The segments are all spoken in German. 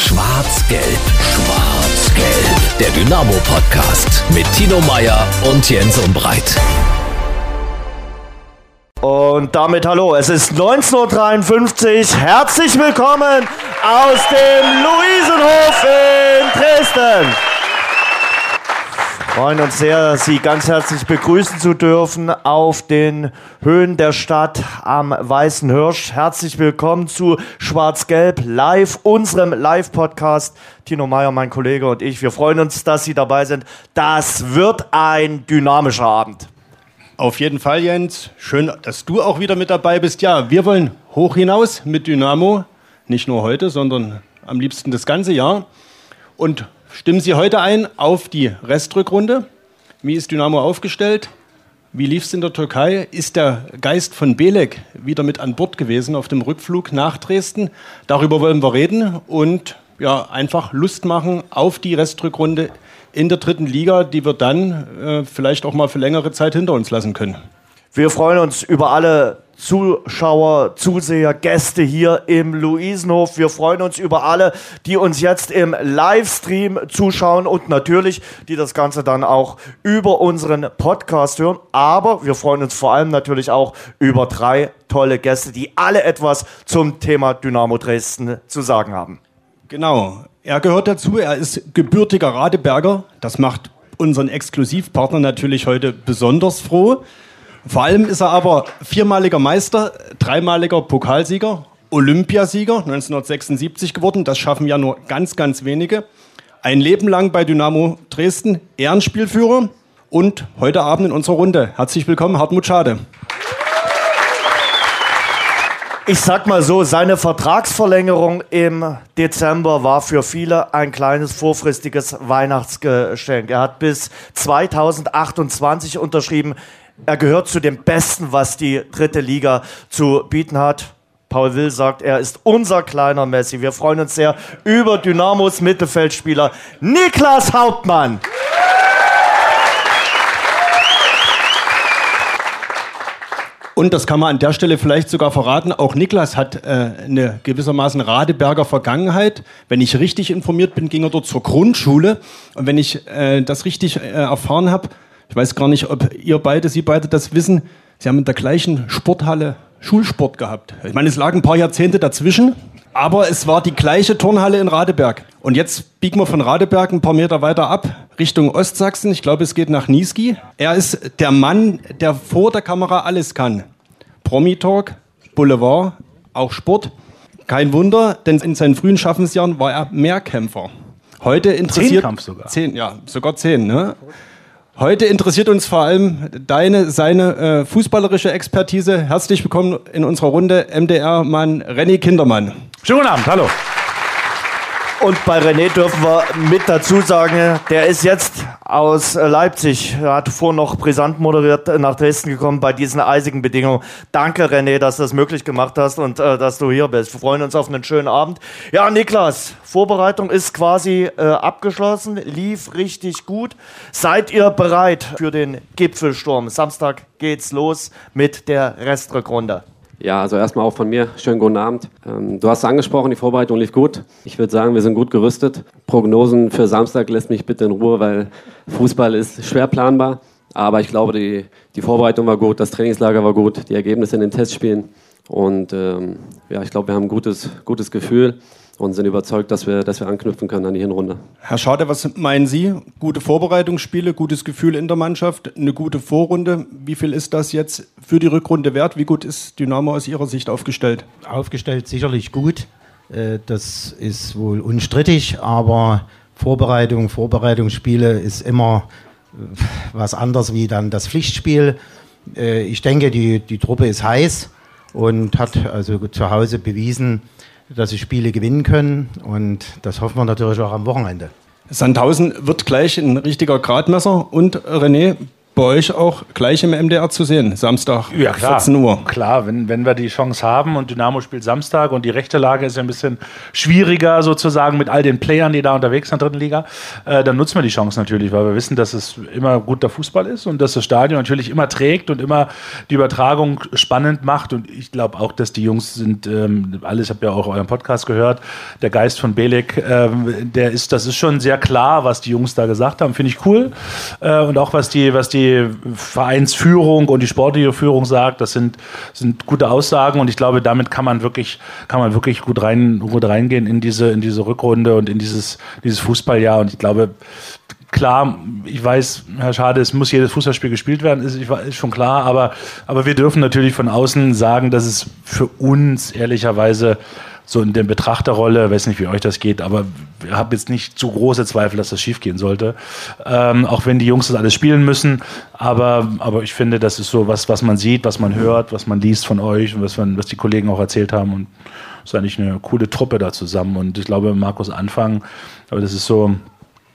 Schwarz-Gelb, Schwarz-Gelb. Der Dynamo-Podcast mit Tino Meyer und Jens Umbreit. Und damit hallo, es ist 19.53 Uhr. Herzlich willkommen aus dem Luisenhof in Dresden. Freuen uns sehr, Sie ganz herzlich begrüßen zu dürfen auf den Höhen der Stadt am Weißen Hirsch. Herzlich willkommen zu Schwarz-Gelb Live, unserem Live-Podcast. Tino Meyer, mein Kollege und ich, wir freuen uns, dass Sie dabei sind. Das wird ein dynamischer Abend. Auf jeden Fall, Jens. Schön, dass du auch wieder mit dabei bist. Ja, wir wollen hoch hinaus mit Dynamo. Nicht nur heute, sondern am liebsten das ganze Jahr. Und stimmen Sie heute ein auf die Restrückrunde. Wie ist Dynamo aufgestellt? Wie lief es in der Türkei? Ist der Geist von Belek wieder mit an Bord gewesen auf dem Rückflug nach Dresden? Darüber wollen wir reden und ja, einfach Lust machen auf die Restrückrunde in der dritten Liga, die wir dann äh, vielleicht auch mal für längere Zeit hinter uns lassen können. Wir freuen uns über alle Zuschauer, Zuseher, Gäste hier im Luisenhof. Wir freuen uns über alle, die uns jetzt im Livestream zuschauen und natürlich, die das Ganze dann auch über unseren Podcast hören. Aber wir freuen uns vor allem natürlich auch über drei tolle Gäste, die alle etwas zum Thema Dynamo Dresden zu sagen haben. Genau. Er gehört dazu. Er ist gebürtiger Radeberger. Das macht unseren Exklusivpartner natürlich heute besonders froh. Vor allem ist er aber viermaliger Meister, dreimaliger Pokalsieger, Olympiasieger 1976 geworden. Das schaffen ja nur ganz, ganz wenige. Ein Leben lang bei Dynamo Dresden, Ehrenspielführer und heute Abend in unserer Runde. Herzlich willkommen, Hartmut Schade ich sag mal so, seine Vertragsverlängerung im Dezember war für viele ein kleines vorfristiges Weihnachtsgeschenk. Er hat bis 2028 unterschrieben. Er gehört zu den Besten, was die dritte Liga zu bieten hat. Paul Will sagt, er ist unser kleiner Messi. Wir freuen uns sehr über Dynamos Mittelfeldspieler Niklas Hauptmann. Und das kann man an der Stelle vielleicht sogar verraten. Auch Niklas hat äh, eine gewissermaßen Radeberger Vergangenheit. Wenn ich richtig informiert bin, ging er dort zur Grundschule. Und wenn ich äh, das richtig äh, erfahren habe, ich weiß gar nicht, ob ihr beide, Sie beide das wissen, Sie haben in der gleichen Sporthalle Schulsport gehabt. Ich meine, es lagen ein paar Jahrzehnte dazwischen, aber es war die gleiche Turnhalle in Radeberg. Und jetzt biegen wir von Radeberg ein paar Meter weiter ab Richtung Ostsachsen. Ich glaube, es geht nach Niesky. Er ist der Mann, der vor der Kamera alles kann. Promi-Talk, Boulevard, auch Sport. Kein Wunder, denn in seinen frühen Schaffensjahren war er Mehrkämpfer. Heute interessiert Zehnkampf sogar. Zehn, ja, sogar zehn. Ne? Heute interessiert uns vor allem deine, seine äh, fußballerische Expertise. Herzlich willkommen in unserer Runde MDR-Mann Renny Kindermann. Schönen guten Abend, hallo. Und bei René dürfen wir mit dazu sagen, der ist jetzt aus Leipzig, er hat vorhin noch brisant moderiert, nach Dresden gekommen bei diesen eisigen Bedingungen. Danke René, dass du das möglich gemacht hast und äh, dass du hier bist. Wir freuen uns auf einen schönen Abend. Ja, Niklas, Vorbereitung ist quasi äh, abgeschlossen, lief richtig gut. Seid ihr bereit für den Gipfelsturm? Samstag geht's los mit der Restrückrunde. Ja, also erstmal auch von mir, schönen guten Abend. Ähm, du hast es angesprochen, die Vorbereitung lief gut. Ich würde sagen, wir sind gut gerüstet. Prognosen für Samstag lässt mich bitte in Ruhe, weil Fußball ist schwer planbar. Aber ich glaube, die, die Vorbereitung war gut, das Trainingslager war gut, die Ergebnisse in den Testspielen. Und ähm, ja, ich glaube, wir haben ein gutes, gutes Gefühl und sind überzeugt, dass wir, dass wir anknüpfen können an die Hinrunde. Herr Schade, was meinen Sie? Gute Vorbereitungsspiele, gutes Gefühl in der Mannschaft, eine gute Vorrunde. Wie viel ist das jetzt für die Rückrunde wert? Wie gut ist Dynamo aus Ihrer Sicht aufgestellt? Aufgestellt sicherlich gut. Äh, das ist wohl unstrittig, aber Vorbereitung, Vorbereitungsspiele ist immer äh, was anderes wie dann das Pflichtspiel. Äh, ich denke, die, die Truppe ist heiß und hat also zu Hause bewiesen, dass sie Spiele gewinnen können. Und das hoffen wir natürlich auch am Wochenende. Sandhausen wird gleich ein richtiger Gradmesser. Und René, bei euch auch gleich im MDR zu sehen, Samstag, Ja, klar. 14 Uhr. Klar, wenn, wenn wir die Chance haben und Dynamo spielt Samstag und die rechte Lage ist ja ein bisschen schwieriger sozusagen mit all den Playern, die da unterwegs sind in der dritten Liga, äh, dann nutzen wir die Chance natürlich, weil wir wissen, dass es immer guter Fußball ist und dass das Stadion natürlich immer trägt und immer die Übertragung spannend macht. Und ich glaube auch, dass die Jungs sind, ähm, alles, habe ja auch euren Podcast gehört, der Geist von Belek, ähm, der ist, das ist schon sehr klar, was die Jungs da gesagt haben, finde ich cool. Äh, und auch was die, was die Vereinsführung und die sportliche Führung sagt, das sind, sind gute Aussagen und ich glaube, damit kann man wirklich, kann man wirklich gut rein, gut reingehen in diese, in diese Rückrunde und in dieses, dieses Fußballjahr. Und ich glaube, klar, ich weiß, Herr Schade, es muss jedes Fußballspiel gespielt werden, ist, ist schon klar, aber, aber wir dürfen natürlich von außen sagen, dass es für uns ehrlicherweise so in der Betrachterrolle, weiß nicht, wie euch das geht, aber ich habe jetzt nicht zu große Zweifel, dass das schiefgehen sollte. Ähm, auch wenn die Jungs das alles spielen müssen. Aber, aber ich finde, das ist so was, was man sieht, was man hört, was man liest von euch und was, man, was die Kollegen auch erzählt haben. Und es ist eigentlich eine coole Truppe da zusammen. Und ich glaube, Markus Anfang, aber das ist so,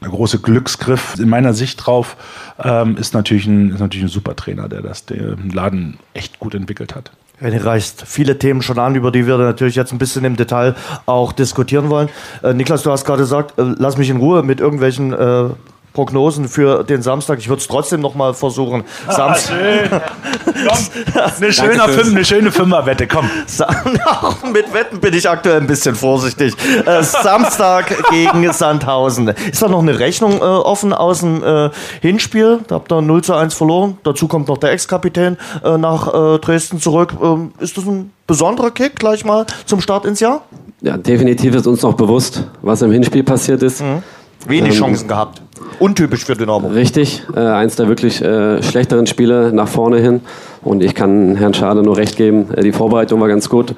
der große Glücksgriff in meiner Sicht drauf ähm, ist, natürlich ein, ist natürlich ein super Trainer, der das den Laden echt gut entwickelt hat. René reißt viele Themen schon an, über die wir natürlich jetzt ein bisschen im Detail auch diskutieren wollen. Äh, Niklas, du hast gerade gesagt, äh, lass mich in Ruhe mit irgendwelchen äh, Prognosen für den Samstag. Ich würde es trotzdem noch mal versuchen. Samstag. eine, schöne Fünf, eine schöne Fünferwette, komm. mit Wetten bin ich aktuell ein bisschen vorsichtig. Äh, Samstag gegen Sandhausen. Ist da noch eine Rechnung äh, offen aus dem äh, Hinspiel? Da habt ihr 0 zu 1 verloren. Dazu kommt noch der Ex-Kapitän äh, nach äh, Dresden zurück. Ähm, ist das ein besonderer Kick gleich mal zum Start ins Jahr? Ja, definitiv ist uns noch bewusst, was im Hinspiel passiert ist. Mhm. Wenig Ähm, Chancen gehabt. Untypisch für Dynamo. Richtig, äh, eins der wirklich äh, schlechteren Spiele nach vorne hin. Und ich kann Herrn Schade nur recht geben, äh, die Vorbereitung war ganz gut.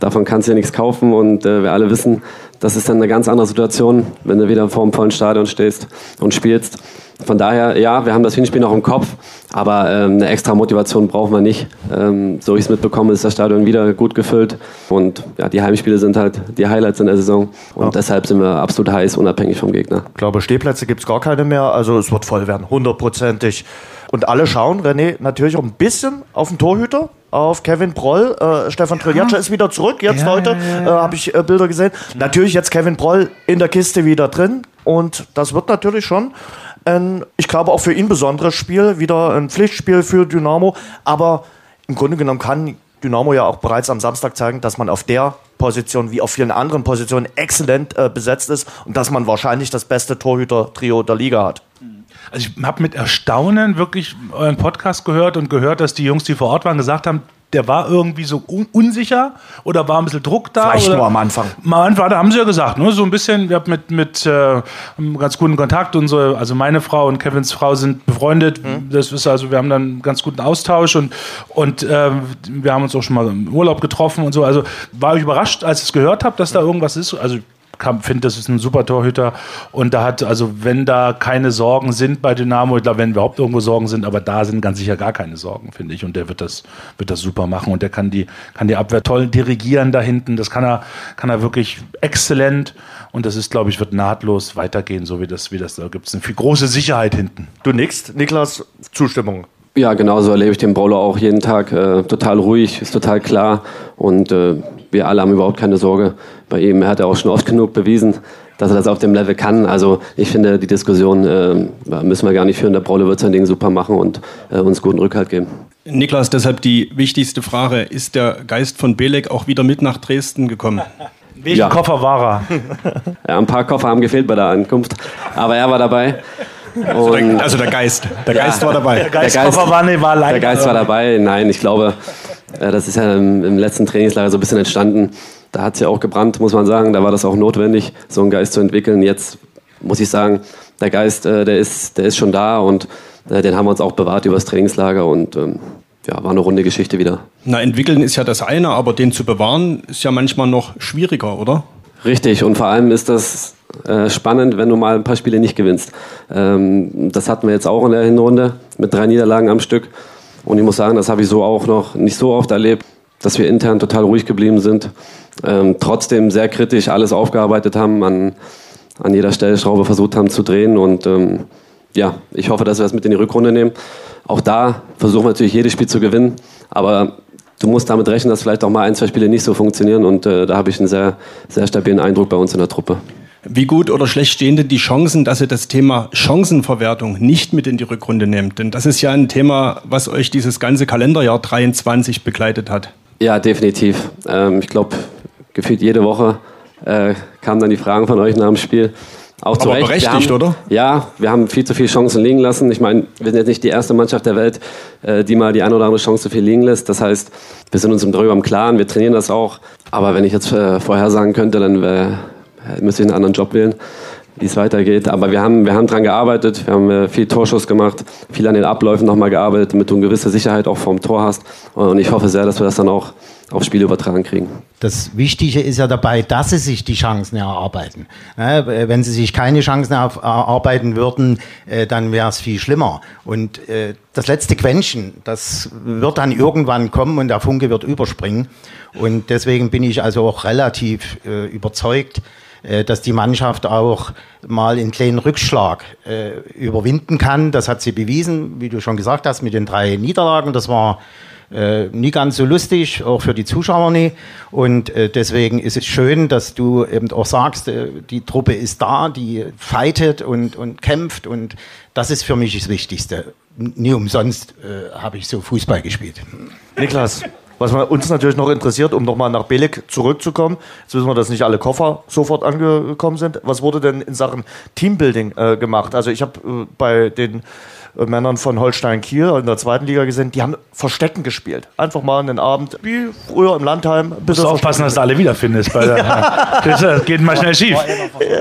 Davon kannst du ja nichts kaufen und äh, wir alle wissen, das ist dann eine ganz andere Situation, wenn du wieder vor einem vollen Stadion stehst und spielst. Von daher, ja, wir haben das Hinspiel noch im Kopf, aber ähm, eine extra Motivation brauchen wir nicht. Ähm, so ich es mitbekomme, ist das Stadion wieder gut gefüllt und ja, die Heimspiele sind halt die Highlights in der Saison und deshalb sind wir absolut heiß, unabhängig vom Gegner. Ich glaube, Stehplätze gibt es gar keine mehr. Also es wird voll werden, hundertprozentig. Und alle schauen, René, natürlich auch ein bisschen auf den Torhüter, auf Kevin Proll. Äh, Stefan Triljatscha ist wieder zurück, jetzt heute äh, habe ich äh, Bilder gesehen. Natürlich jetzt Kevin Proll in der Kiste wieder drin. Und das wird natürlich schon ein, ich glaube auch für ihn besonderes Spiel, wieder ein Pflichtspiel für Dynamo. Aber im Grunde genommen kann Dynamo ja auch bereits am Samstag zeigen, dass man auf der Position wie auf vielen anderen Positionen exzellent äh, besetzt ist und dass man wahrscheinlich das beste Torhüter-Trio der Liga hat. Also ich habe mit Erstaunen wirklich euren Podcast gehört und gehört, dass die Jungs, die vor Ort waren, gesagt haben, der war irgendwie so un unsicher oder war ein bisschen Druck da. Vielleicht oder nur am Anfang. Am Anfang, da haben sie ja gesagt, ne, so ein bisschen, wir haben mit, mit äh, einem ganz guten Kontakt. Unsere, also meine Frau und Kevins Frau sind befreundet. Das ist also, wir haben dann einen ganz guten Austausch und, und äh, wir haben uns auch schon mal im Urlaub getroffen und so. Also war ich überrascht, als ich es gehört habe, dass da irgendwas ist. Also finde, das ist ein super Torhüter. Und da hat, also wenn da keine Sorgen sind bei Dynamo, ich glaube, wenn überhaupt irgendwo Sorgen sind, aber da sind ganz sicher gar keine Sorgen, finde ich. Und der wird das, wird das super machen. Und der kann die, kann die Abwehr toll dirigieren da hinten. Das kann er, kann er wirklich exzellent. Und das ist, glaube ich, wird nahtlos weitergehen, so wie das, wie das da gibt es eine viel große Sicherheit hinten. Du nickst, Niklas, Zustimmung. Ja, genauso erlebe ich den Brawler auch jeden Tag. Äh, total ruhig, ist total klar und äh, wir alle haben überhaupt keine Sorge bei ihm. Er hat ja auch schon oft genug bewiesen, dass er das auf dem Level kann. Also ich finde, die Diskussion äh, müssen wir gar nicht führen. Der Brawler wird sein Ding super machen und äh, uns guten Rückhalt geben. Niklas, deshalb die wichtigste Frage. Ist der Geist von Belek auch wieder mit nach Dresden gekommen? Welchen Ja. Koffer war er? Ja, ein paar Koffer haben gefehlt bei der Ankunft, aber er war dabei. Und Also der Geist. Der Geist war dabei. Der Geistkoffer war, nee, war Der. Geist war dabei. Nein, ich glaube, das ist ja im, im letzten Trainingslager so ein bisschen entstanden. Da hat es ja auch gebrannt, muss man sagen. Da war das auch notwendig, so einen Geist zu entwickeln. Jetzt muss ich sagen, der Geist, äh, der, ist, der ist schon da und äh, den haben wir uns auch bewahrt über das Trainingslager und ähm, ja, war eine runde Geschichte wieder. Na, entwickeln ist ja das eine, aber den zu bewahren ist ja manchmal noch schwieriger, oder? Richtig, und vor allem ist das äh, spannend, wenn du mal ein paar Spiele nicht gewinnst. Ähm, das hatten wir jetzt auch in der Hinrunde mit drei Niederlagen am Stück. Und ich muss sagen, das habe ich so auch noch nicht so oft erlebt, dass wir intern total ruhig geblieben sind. Ähm, trotzdem sehr kritisch alles aufgearbeitet haben, an, an jeder Stellschraube versucht haben zu drehen. Und ähm, ja, ich hoffe, dass wir das mit in die Rückrunde nehmen. Auch da versuchen wir natürlich jedes Spiel zu gewinnen, aber du musst damit rechnen, dass vielleicht auch mal ein, zwei Spiele nicht so funktionieren und äh, da habe ich einen sehr, sehr stabilen Eindruck bei uns in der Truppe. Wie gut oder schlecht stehen denn die Chancen, dass ihr das Thema Chancenverwertung nicht mit in die Rückrunde nehmt? Denn das ist ja ein Thema, was euch dieses ganze Kalenderjahr 23 begleitet hat. Ja, definitiv. Ähm, ich glaube, gefühlt jede Woche äh, kamen dann die Fragen von euch nach dem Spiel. Auch zu Aber Recht. berechtigt, haben, oder? Ja, wir haben viel zu viele Chancen liegen lassen. Ich meine, wir sind jetzt nicht die erste Mannschaft der Welt, äh, die mal die eine oder andere Chance zu viel liegen lässt. Das heißt, wir sind uns darüber im Klaren, wir trainieren das auch. Aber wenn ich jetzt äh, vorhersagen könnte, dann wär, müsste ich einen anderen Job wählen, wie es weitergeht. Aber wir haben, wir haben dran gearbeitet, wir haben äh, viel Torschuss gemacht, viel an den Abläufen nochmal gearbeitet, damit du eine gewisse Sicherheit auch vorm Tor hast. Und ich hoffe sehr, dass wir das dann auch aufs Spiel übertragen kriegen. Das Wichtige ist ja dabei, dass sie sich die Chancen erarbeiten. Ne, Wenn sie sich keine Chancen erarbeiten würden, äh, dann wäre es viel schlimmer. Und äh, das letzte Quäntchen, das wird dann irgendwann kommen und der Funke wird überspringen. Und deswegen bin ich also auch relativ äh, überzeugt, dass die Mannschaft auch mal einen kleinen Rückschlag äh, überwinden kann. Das hat sie bewiesen, wie du schon gesagt hast, mit den drei Niederlagen. Das war äh, nie ganz so lustig, auch für die Zuschauer nie. Und äh, deswegen ist es schön, dass du eben auch sagst, äh, die Truppe ist da, die fightet und, und kämpft. Und das ist für mich das Wichtigste. Nie umsonst äh, habe ich so Fußball gespielt. Niklas, was uns natürlich noch interessiert, um nochmal nach Belek zurückzukommen. Jetzt wissen wir, dass nicht alle Koffer sofort angekommen sind. Was wurde denn in Sachen Teambuilding äh, gemacht? Also ich habe äh, bei den Männern von Holstein Kiel in der zweiten Liga gesehen, die haben Verstecken gespielt. Einfach mal einen Abend, wie früher im Landheim. Musst du aufpassen, dass du alle wiederfindest. Bei der, ja. Das geht mal schnell schief.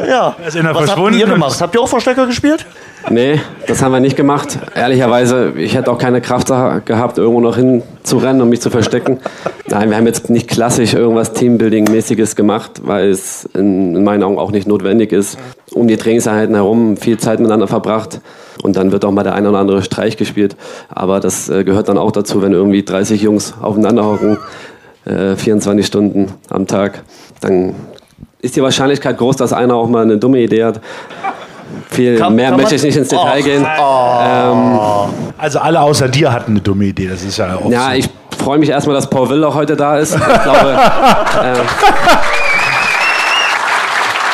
Ja. Er ist einer Was habt ihr gemacht? Habt ihr auch Verstecker gespielt? Nee, das haben wir nicht gemacht. Ehrlicherweise, ich hätte auch keine Kraft gehabt, irgendwo noch hinzurennen und mich zu verstecken. Nein, wir haben jetzt nicht klassisch irgendwas Teambuilding-mäßiges gemacht, weil es in, in meinen Augen auch nicht notwendig ist. Um die Trainingseinheiten herum viel Zeit miteinander verbracht und dann wird auch mal der ein oder andere Streich gespielt. Aber das äh, gehört dann auch dazu, wenn irgendwie 30 Jungs aufeinander hocken, äh, 24 Stunden am Tag, dann ist die Wahrscheinlichkeit groß, dass einer auch mal eine dumme Idee hat. Viel Kann- mehr kann möchte ich nicht ins Detail Och, gehen. Also alle außer dir hatten eine dumme Idee. Das ist ja auch Ja, so. ich freue mich erstmal, dass Paul Will auch heute da ist. Ich glaube,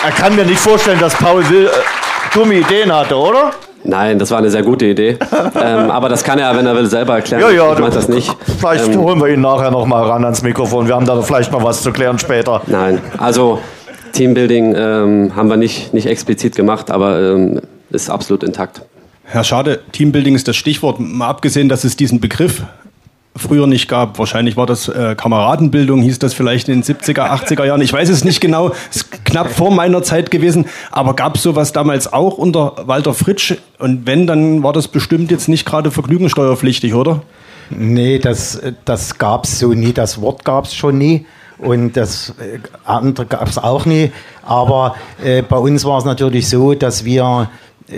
Er kann mir nicht vorstellen, dass Paul Will äh, dumme Ideen hatte, oder? nein, das war eine sehr gute Idee. ähm, aber das kann er, wenn er will, selber erklären. Ja, ja, ich meine das nicht. Vielleicht Ähm, holen wir ihn nachher noch mal ran ans Mikrofon. Wir haben da vielleicht noch was zu klären später. Nein, also Teambuilding ähm, haben wir nicht, nicht explizit gemacht, aber ähm, ist absolut intakt. Herr Schade, Teambuilding ist das Stichwort. Mal abgesehen, dass es diesen Begriff früher nicht gab. Wahrscheinlich war das äh, Kameradenbildung, hieß das vielleicht in den 70er, 80er Jahren. Ich weiß es nicht genau, ist knapp vor meiner Zeit gewesen. Aber gab es sowas damals auch unter Walter Fritsch? Und wenn, dann war das bestimmt jetzt nicht gerade vergnügungssteuerpflichtig, oder? Nee, das, das gab es so nie. Das Wort gab es schon nie. Und das äh, andere gab es auch nie. Aber äh, bei uns war es natürlich so, dass wir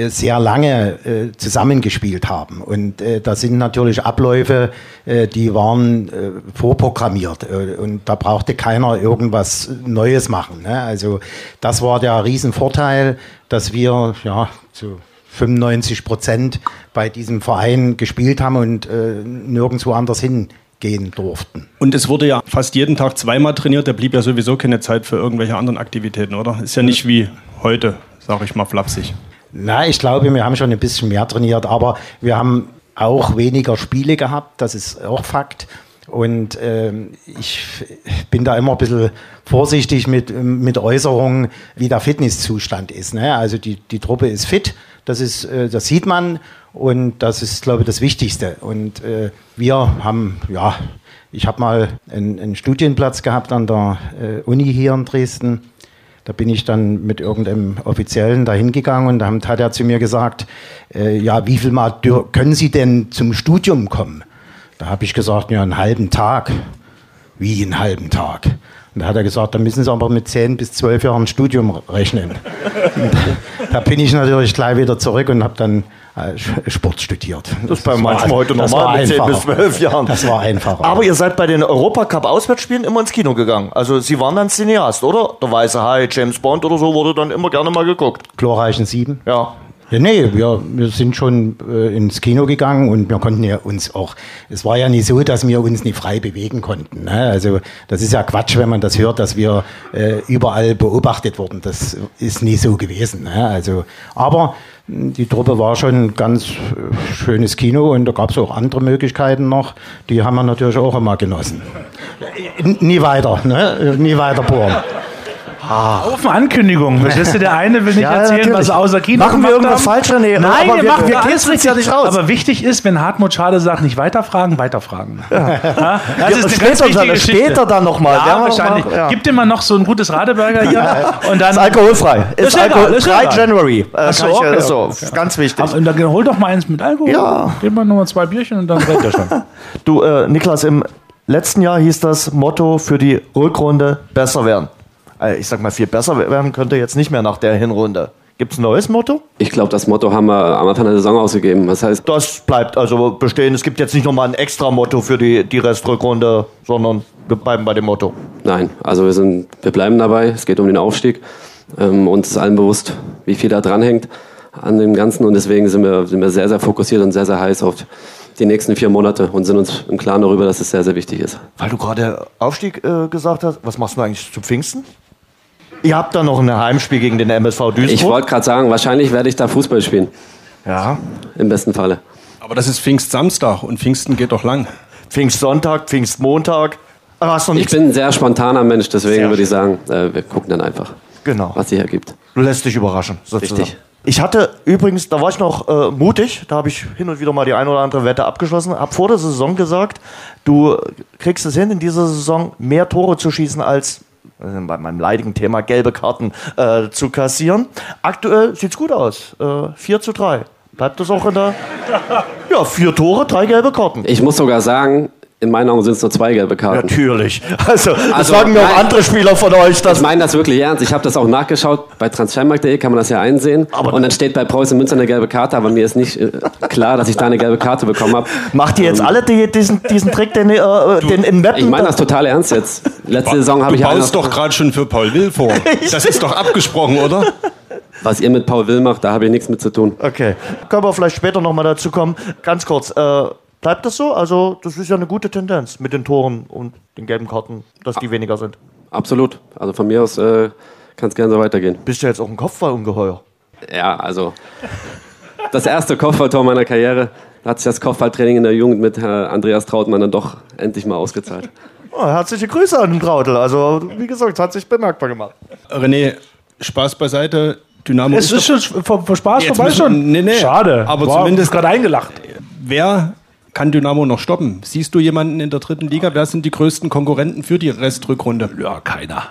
sehr lange äh, zusammengespielt haben. Und äh, da sind natürlich Abläufe, äh, die waren äh, vorprogrammiert. Äh, und da brauchte keiner irgendwas Neues machen. Ne? Also das war der Riesenvorteil, dass wir ja so 95 Prozent bei diesem Verein gespielt haben und äh, nirgendwo anders hingehen durften. Und es wurde ja fast jeden Tag zweimal trainiert. Da blieb ja sowieso keine Zeit für irgendwelche anderen Aktivitäten, oder? Ist ja nicht wie heute, sag ich mal flapsig. Na, ich glaube, wir haben schon ein bisschen mehr trainiert, aber wir haben auch weniger Spiele gehabt, das ist auch Fakt. Und ähm, ich bin da immer ein bisschen vorsichtig mit, mit Äußerungen, wie der Fitnesszustand ist. Ne? Also die, die Truppe ist fit, das, ist, äh, das sieht man und das ist, glaube ich, das Wichtigste. Und äh, wir haben, ja, ich habe mal einen, einen Studienplatz gehabt an der äh, Uni hier in Dresden. Da bin ich dann mit irgendeinem Offiziellen da hingegangen und dann hat er zu mir gesagt, äh, ja, wie viel Mal können Sie denn zum Studium kommen? Da habe ich gesagt, ja, einen halben Tag. Wie einen halben Tag? Und da hat er gesagt, da müssen Sie aber mit 10 bis 12 Jahren Studium rechnen. Und da bin ich natürlich gleich wieder zurück und habe dann Sport studiert. Das ist bei war- manchen heute normal mit 10 bis einfacher. 12 Jahren. Das war einfacher. Aber ihr seid bei den Europacup-Auswärtsspielen immer ins Kino gegangen. Also Sie waren dann Cineast, oder? Der Weiße Hai, James Bond oder so wurde dann immer gerne mal geguckt. glorreichen Sieben. Ja. Ja, nee, wir, wir sind schon äh, ins Kino gegangen und wir konnten ja uns auch, es war ja nicht so, dass wir uns nicht frei bewegen konnten. Ne? Also das ist ja Quatsch, wenn man das hört, dass wir äh, überall beobachtet wurden. Das ist nie so gewesen. Ne? Also, aber die Truppe war schon ein ganz äh, schönes Kino und da gab es auch andere Möglichkeiten noch. Die haben wir natürlich auch immer genossen. Äh, Nie weiter, ne? nie weiter bohren. Auf eine Ankündigung. Verstehst du, der eine will nicht Ja, erzählen, natürlich. was er außer Kino Machen wir irgendwas haben. falsch, René? Nein, Aber wir, machen wir alles uns ja nicht raus. Aber wichtig ist, wenn Hartmut Schade sagt, nicht weiterfragen, weiterfragen. Ja. Das ist eine später ganz dann- Geschichte. später dann noch mal. Ja, noch wahrscheinlich. mal- ja. Gib dir mal noch so ein gutes Radeberger hier. Und dann Ist alkoholfrei. Ist, Ist egal, Alkohol ist 3 egal. January. Äh, Ach so, ich, okay, äh, so, okay. Ganz wichtig. Aber, dann hol doch mal eins mit Alkohol. Ja. Gib mal nochmal zwei Bierchen und dann rennt er schon. Du, äh, Niklas, im letzten Jahr hieß das Motto für die Rückrunde besser werden. Äh, ich sag mal, viel besser werden könnte jetzt nicht mehr nach der Hinrunde. Gibt es ein neues Motto? Ich glaube, das Motto haben wir am Anfang der Saison ausgegeben. Das heißt, Das bleibt also bestehen. Es gibt jetzt nicht nochmal ein extra Motto für die, die Restrückrunde, sondern wir bleiben bei dem Motto. nein, also wir, sind, wir bleiben dabei. Es geht um den Aufstieg. Ähm, uns ist allen bewusst, wie viel da dranhängt an dem Ganzen. Und deswegen sind wir, sind wir sehr, sehr fokussiert und sehr, sehr heiß auf die nächsten vier Monate und sind uns im Klaren darüber, dass es sehr, sehr wichtig ist. Weil du gerade Aufstieg äh, gesagt hast, was machst du eigentlich zu Pfingsten? Ihr habt da noch ein Heimspiel gegen den MSV Duisburg. Ich wollte gerade sagen, wahrscheinlich werde ich da Fußball spielen. ja. Im besten Falle. Aber das ist Pfingstsamstag und Pfingsten geht doch lang. Pfingstsonntag, Pfingstmontag. Ah, Ich bin ein sehr spontaner Mensch, deswegen Sehr würde ich sagen, äh, wir gucken dann einfach, Genau. was sich ergibt. Du lässt dich überraschen. Sozusagen. Richtig. Ich hatte übrigens, da war ich noch äh, mutig, da habe ich hin und wieder mal die eine oder andere Wette abgeschlossen, habe vor der Saison gesagt, du kriegst es hin, in dieser Saison mehr Tore zu schießen als bei meinem leidigen Thema gelbe Karten äh, zu kassieren. Aktuell sieht's gut aus. Äh, 4 zu 3. Bleibt das auch in der. Ja, vier Tore, drei gelbe Karten. Ich muss sogar sagen, in meinen Augen sind es nur zwei gelbe Karten. Natürlich. Also, das Also, sagen mir auch andere Spieler von euch. Dass Ich meine das wirklich ernst. Ich habe das auch nachgeschaut. Bei transfermarkt.de kann man das ja einsehen. und dann steht bei Preußen Münster eine gelbe Karte, aber mir ist nicht äh, klar, dass ich da eine gelbe Karte bekommen habe. Macht ihr jetzt alle die, diesen, diesen Trick, den, äh, den in Mappen. Ich meine das total ernst jetzt. Letzte Saison habe Du ich baust einer- doch gerade schon für Paul Will vor. Das ist doch abgesprochen, oder? Was ihr mit Paul Will macht, da habe ich nichts mit zu tun. Okay. Können wir vielleicht später nochmal dazu kommen. Ganz kurz, äh, bleibt das so? Also, das ist ja eine gute Tendenz mit den Toren und den gelben Karten, dass die weniger sind. Absolut. Also von mir aus äh, kann es gerne so weitergehen. Bist du jetzt auch ein Kopfballungeheuer? Ja, also das erste Kopfballtor meiner Karriere. Da hat sich das Kopfballtraining in der Jugend mit Herr Andreas Trautmann dann doch endlich mal ausgezahlt. Oh, herzliche Grüße an den Trautel. Also, wie gesagt, es hat sich bemerkbar gemacht. René, Spaß beiseite. Dynamo Es ist doch- schon vor, vor Spaß Jetzt vorbei schon. nee, nee. Schade. Aber Wow, zumindest- gerade eingelacht. Wer kann Dynamo noch stoppen? Siehst du jemanden in der dritten Liga? Wer sind die größten Konkurrenten für die Restrückrunde? Ja, keiner.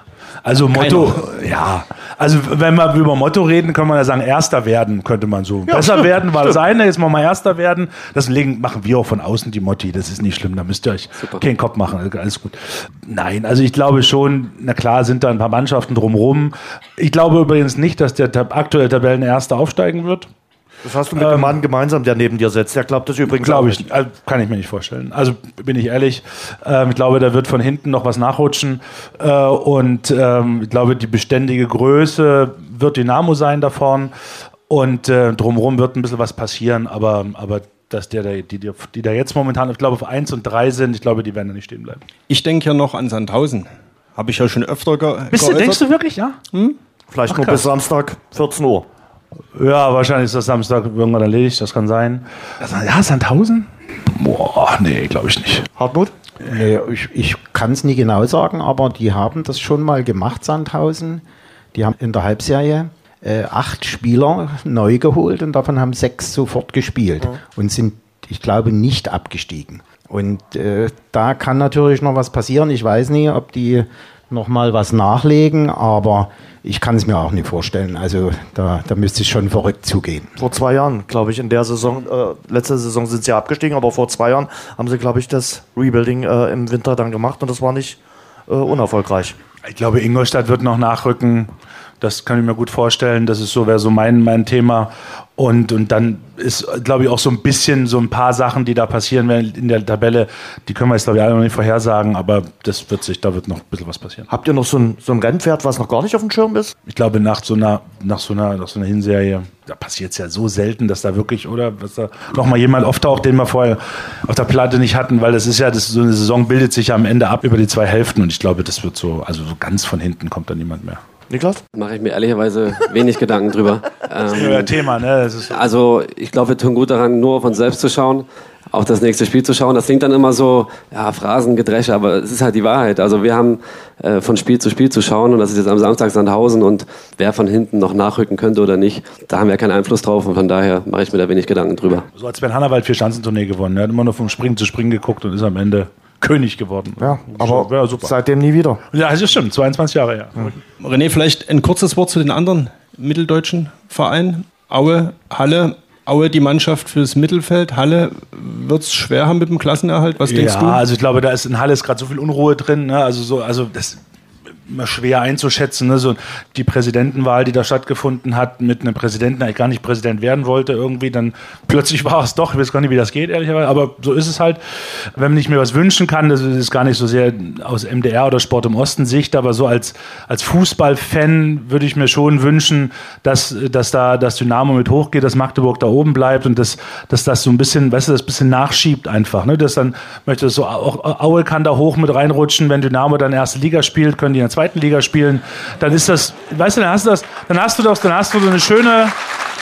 Also Motto, ja. Also wenn wir über Motto reden, kann man ja sagen, Erster werden, könnte man so. Besser stimmt, werden war das stimmt. eine, jetzt mal mal Erster werden. Das legen, machen wir auch von außen die Motti, das ist nicht schlimm, da müsst ihr euch keinen Kopf machen, alles gut. Nein, also ich glaube schon, na klar sind da ein paar Mannschaften drumrum. Ich glaube übrigens nicht, dass der aktuelle Tabellenerste aufsteigen wird. Das hast du mit dem Mann gemeinsam, der neben dir sitzt. Der glaubt das übrigens Glaube auch ich, äh, kann ich mir nicht vorstellen. Also bin ich ehrlich, ähm, ich glaube, da wird von hinten noch was nachrutschen äh, und ähm, ich glaube, die beständige Größe wird Dynamo sein da vorn und äh, drumherum wird ein bisschen was passieren, aber, aber dass der, da- die, die, die da jetzt momentan, ich glaube, auf 1 und 3 sind, ich glaube, die werden da nicht stehen bleiben. Ich denke ja noch an Sandhausen. Habe ich ja schon öfter ge Bist du, geäußert. denkst du wirklich, ja? Vielleicht nur krass. bis Samstag, 14 Uhr. Ja, wahrscheinlich ist das Samstag irgendwann erledigt, das kann sein. Ja, Sandhausen? Boah, nee, glaube ich nicht. Hartmut? Nee, ich, ich kann es nie genau sagen, aber die haben das schon mal gemacht, Sandhausen. Die haben in der Halbserie äh, acht Spieler neu geholt und davon haben sechs sofort gespielt und sind, ich glaube, nicht abgestiegen. Und äh, da kann natürlich noch was passieren. Ich weiß nicht, ob die noch mal was nachlegen, aber ich kann es mir auch nicht vorstellen. Also da, da müsste es schon verrückt zugehen. Vor zwei Jahren, glaube ich, in der Saison, äh, letzte Saison sind sie ja abgestiegen, aber vor zwei Jahren haben sie, glaube ich, das Rebuilding äh, im Winter dann gemacht und das war nicht äh, unerfolgreich. Ich glaube, Ingolstadt wird noch nachrücken. Das kann ich mir gut vorstellen. Das ist so, wäre so mein, mein Thema. Und, und dann ist, glaube ich, auch so ein bisschen so ein paar Sachen, die da passieren werden in der Tabelle, die können wir jetzt, glaube ich, alle noch nicht vorhersagen, aber das wird sich, da wird noch ein bisschen was passieren. Habt ihr noch so ein, so ein Rennpferd, was noch gar nicht auf dem Schirm ist? Ich glaube, nach so einer, nach so einer, nach so einer Hinserie, da passiert es ja so selten, dass da wirklich, oder, dass da nochmal jemand auftaucht, den wir vorher auf der Platte nicht hatten, weil das ist ja, das, so eine Saison bildet sich ja am Ende ab über die zwei Hälften und ich glaube, das wird so, also so ganz von hinten kommt da niemand mehr. Niklas? Mache ich mir ehrlicherweise wenig Gedanken drüber. Das ist ein Thema, ne? Ist Also ich glaube, wir tun gut daran, nur auf uns selbst zu schauen, auf das nächste Spiel zu schauen. Das klingt dann immer so, ja, Phrasengedresche, aber es ist halt die Wahrheit. Also wir haben äh, von Spiel zu Spiel zu schauen und das ist jetzt am Samstag Sandhausen und wer von hinten noch nachrücken könnte oder nicht, da haben wir keinen Einfluss drauf und von daher mache ich mir da wenig Gedanken drüber. so, als wenn Hannawald vier Schanzentournee gewonnen. Er hat immer nur vom Springen zu Springen geguckt und ist am Ende König geworden. Ja, aber ja, super. seitdem nie wieder. Ja, das ist stimmt, 22 Jahre her. René, vielleicht ein kurzes Wort zu den anderen mitteldeutschen Vereinen. Aue, Halle. Aue die Mannschaft fürs Mittelfeld. Halle wird es schwer haben mit dem Klassenerhalt. Was denkst ja, du? also ich glaube, da ist in Halle ist gerade so viel Unruhe drin. Ne? Also so, also das schwer einzuschätzen. Ne? So die Präsidentenwahl, die da stattgefunden hat, mit einem Präsidenten, der gar nicht Präsident werden wollte, irgendwie, dann plötzlich war es doch. Ich weiß gar nicht, wie das geht, ehrlicherweise, aber so ist es halt. Wenn man nicht mehr was wünschen kann, das ist gar nicht so sehr aus MDR oder Sport im Osten Sicht, aber so als, als Fußballfan würde ich mir schon wünschen, dass, dass da das Dynamo mit hochgeht, dass Magdeburg da oben bleibt und dass, dass das so ein bisschen, weißt du, das bisschen nachschiebt einfach. Ne? Dass dann möchte so, auch Aue kann da hoch mit reinrutschen, wenn Dynamo dann erste Liga spielt, können die in der zweiten Liga spielen, dann ist das, weißt du, dann hast du das, dann hast du doch, dann hast du so eine schöne,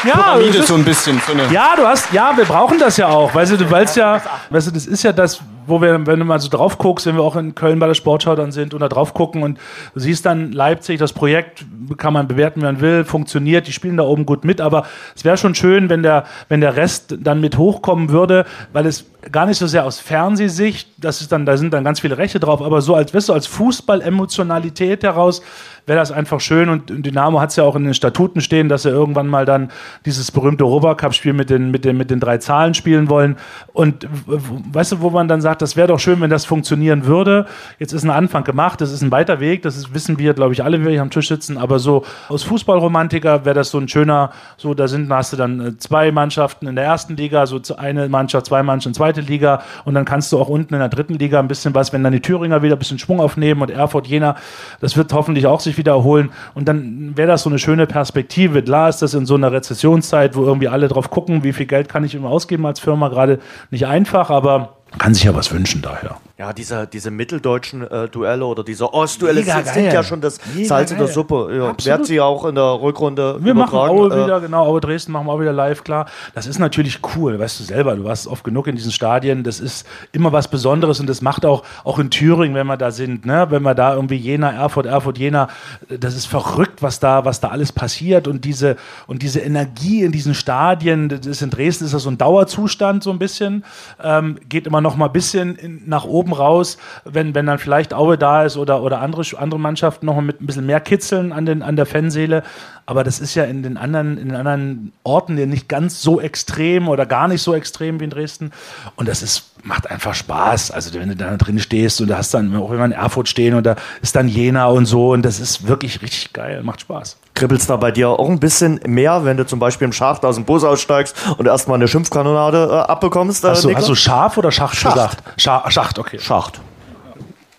ja, Pyramide das ist- so ein bisschen. So ja, du hast, ja, wir brauchen das ja auch, weißt du, du weißt ja, weißt du, das ist ja das, wo wir, wenn du mal so drauf guckst, wenn wir auch in Köln bei der Sportschau dann sind und da drauf gucken und du siehst dann Leipzig, das Projekt kann man bewerten, wie man will, funktioniert, die spielen da oben gut mit, aber es wäre schon schön, wenn der, wenn der Rest dann mit hochkommen würde, weil es gar nicht so sehr aus Fernsehsicht, das ist dann, da sind dann ganz viele Rechte drauf, aber so als, weißt du, als Fußball-Emotionalität heraus wäre das einfach schön. Und Dynamo hat es ja auch in den Statuten stehen, dass sie irgendwann mal dann dieses berühmte Europacup-Spiel mit den, mit, den, mit den drei Zahlen spielen wollen. Und weißt du, wo man dann sagt, das wäre doch schön, wenn das funktionieren würde. Jetzt ist ein Anfang gemacht, das ist ein weiter Weg, das ist, wissen wir, glaube ich, alle, wir hier am Tisch sitzen, aber so aus Fußballromantiker wäre das so ein schöner, so da sind, hast du dann äh, zwei Mannschaften in der ersten Liga, so eine Mannschaft, zwei Mannschaften, zweite Liga. Und dann kannst du auch unten in der dritten Liga ein bisschen was, wenn dann die Thüringer wieder ein bisschen Schwung aufnehmen und Erfurt, Jena, das wird hoffentlich auch sich wiederholen und dann wäre das so eine schöne Perspektive. Klar ist das in so einer Rezessionszeit, wo irgendwie alle drauf gucken, wie viel Geld kann ich immer ausgeben als Firma, gerade nicht einfach, aber kann sich ja was wünschen daher. Ja, diese, diese mitteldeutschen äh, Duelle oder diese Ostduelle Mega sind, ja schon das Mega Salz in der. Suppe. Ja, Absolut. wird sie auch in der Rückrunde Wir machen. Aue Äh, wieder, genau, Aue Dresden machen wir auch wieder live, klar. Das ist natürlich cool, weißt du selber, du warst oft genug in diesen Stadien, das ist immer was Besonderes und das macht auch, auch in Thüringen, wenn wir da sind, ne, wenn wir da irgendwie Jena, Erfurt, Erfurt, Jena, das ist verrückt, was da, was da alles passiert und diese, und diese Energie in diesen Stadien, das ist in Dresden ist das so ein Dauerzustand so ein bisschen, ähm, geht immer noch mal ein bisschen nach oben raus, wenn, wenn dann vielleicht Aue da ist oder, oder andere, andere Mannschaften noch mal mit ein bisschen mehr kitzeln an, den, an der Fanseele. Aber das ist ja in den anderen, in den anderen Orten nicht ganz so extrem oder gar nicht so extrem wie in Dresden. Und das ist, macht einfach Spaß. Also wenn du da drin stehst und da hast dann auch immer in Erfurt stehen und da ist dann Jena und so und das ist wirklich richtig geil, macht Spaß. Kribbelt's da bei dir auch ein bisschen mehr, wenn du zum Beispiel im Schacht aus dem Bus aussteigst und erstmal eine Schimpfkanonade äh, abbekommst? Äh, Hast du, Niklas? hast du Schaf oder Schacht, Schacht. gesagt? Scha Schacht, okay. Schacht.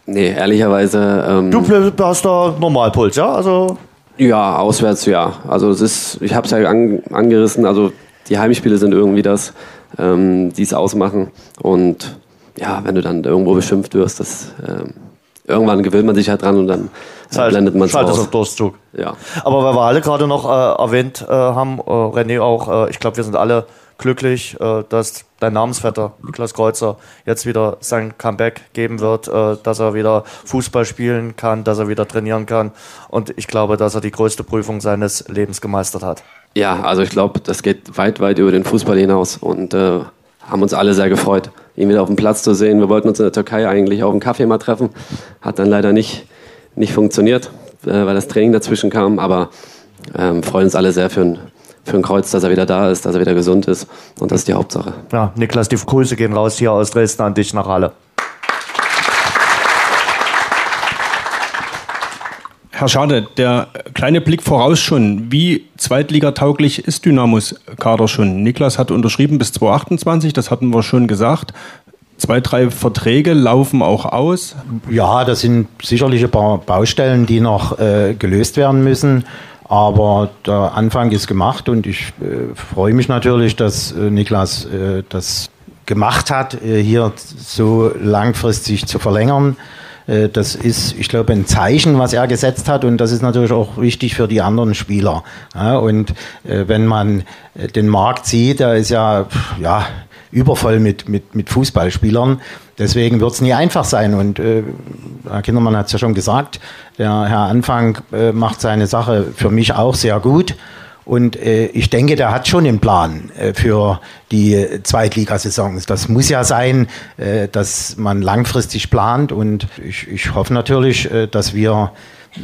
Nee, ehrlicherweise, ähm, Du bl- hast da Normalpuls, ja? Also ja, auswärts ja. Also es ist, ich habe es ja an, angerissen, also die Heimspiele sind irgendwie das, ähm, die es ausmachen. Und ja, wenn du dann irgendwo beschimpft wirst, das ähm, irgendwann gewöhnt man sich halt dran und dann äh, blendet man es aus. auf Durchzug. Ja. Aber weil wir alle gerade noch äh, erwähnt äh, haben, äh, René auch, äh, ich glaube, wir sind alle glücklich, äh, dass dein Namensvetter Niklas Kreuzer jetzt wieder sein Comeback geben wird, dass er wieder Fußball spielen kann, dass er wieder trainieren kann. Und ich glaube, dass er die größte Prüfung seines Lebens gemeistert hat. Ja, also ich glaube, das geht weit, weit über den Fußball hinaus und äh, haben uns alle sehr gefreut, ihn wieder auf dem Platz zu sehen. Wir wollten uns in der Türkei eigentlich auf einen Kaffee mal treffen, hat dann leider nicht, nicht funktioniert, äh, weil das Training dazwischen kam, aber ähm, freuen uns alle sehr für ein, für ein Kreuz, dass er wieder da ist, dass er wieder gesund ist und das ist die Hauptsache. Ja, Niklas, die Grüße gehen raus hier aus Dresden an dich nach Halle. Herr Schade, der kleine Blick voraus schon. Wie zweitligatauglich ist Dynamos Kader schon? Niklas hat unterschrieben bis 2028, das hatten wir schon gesagt. Zwei, drei Verträge laufen auch aus. Ja, das sind sicherlich ein paar Baustellen, die noch äh, gelöst werden müssen. Aber der Anfang ist gemacht und ich äh, freue mich natürlich, dass äh, Niklas äh, das gemacht hat, äh, hier so langfristig zu verlängern. Äh, das ist, ich glaube, ein Zeichen, was er gesetzt hat und das ist natürlich auch wichtig für die anderen Spieler. und äh, wenn man den Markt sieht, da ist ja, ja übervoll mit, mit, mit Fußballspielern. Deswegen wird es nie einfach sein. Und äh, Herr Kindermann hat es ja schon gesagt, der Herr Anfang äh, macht seine Sache für mich auch sehr gut. Und äh, ich denke, der hat schon einen Plan äh, für die Zweitligasaisons. Das muss ja sein, äh, dass man langfristig plant. Und ich, ich hoffe natürlich, äh, dass wir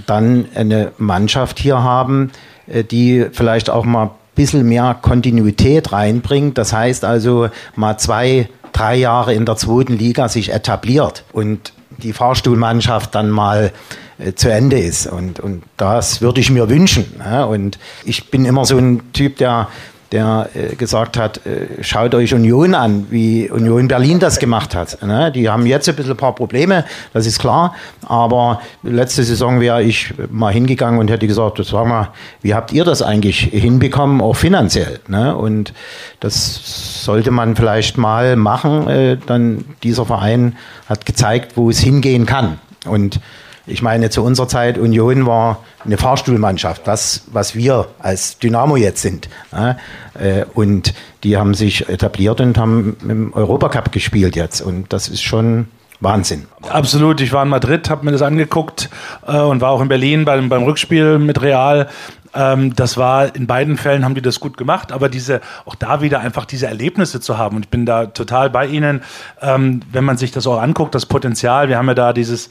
dann eine Mannschaft hier haben, äh, die vielleicht auch mal bisschen mehr Kontinuität reinbringt. Das heißt also mal zwei, drei Jahre in der zweiten Liga sich etabliert und die Fahrstuhlmannschaft dann mal äh, zu Ende ist. Und, und das würde ich mir wünschen. Ja? Und ich bin immer so ein Typ, der der äh, gesagt hat, äh, schaut euch Union an, wie Union Berlin das gemacht hat. Ne? Die haben jetzt ein bisschen ein paar Probleme, das ist klar, aber letzte Saison wäre ich mal hingegangen und hätte gesagt, sag mal, wie habt ihr das eigentlich hinbekommen, auch finanziell? Ne? Und das sollte man vielleicht mal machen, äh, dann dieser Verein hat gezeigt, wo es hingehen kann. Und ich meine, zu unserer Zeit, Union war eine Fahrstuhlmannschaft, das, was wir als Dynamo jetzt sind. Äh, und die haben sich etabliert und haben im Europacup gespielt jetzt. Und das ist schon Wahnsinn. Absolut. Ich war in Madrid, habe mir das angeguckt äh, und war auch in Berlin beim, beim Rückspiel mit Real. Ähm, das war in beiden Fällen haben die das gut gemacht, aber diese auch da wieder einfach diese Erlebnisse zu haben. Und ich bin da total bei Ihnen, ähm, wenn man sich das auch anguckt, das Potenzial. Wir haben ja da dieses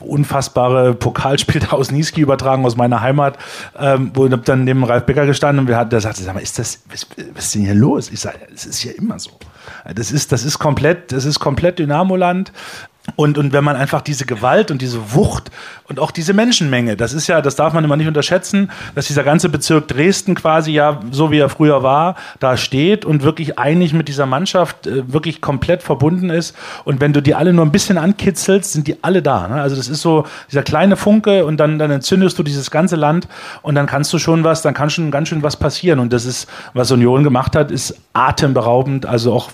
unfassbare Pokalspiel aus Niski übertragen aus meiner Heimat, ähm, wo ich dann neben Ralf Becker gestanden und wir hatten, der sagte, sag mal, ist das, was, was ist denn hier los? Ich sage, es ist ja immer so. Das ist, das ist komplett, das ist komplett Dynamoland. Und, und wenn man einfach diese Gewalt und diese Wucht und auch diese Menschenmenge, das ist ja, das darf man immer nicht unterschätzen, dass dieser ganze Bezirk Dresden quasi ja, so wie er früher war, da steht und wirklich einig mit dieser Mannschaft äh, wirklich komplett verbunden ist. Und wenn du die alle nur ein bisschen ankitzelst, sind die alle da. Ne? Also das ist so dieser kleine Funke und dann, dann entzündest du dieses ganze Land und dann kannst du schon was, dann kann schon ganz schön was passieren. Und das ist, was Union gemacht hat, ist atemberaubend. Also auch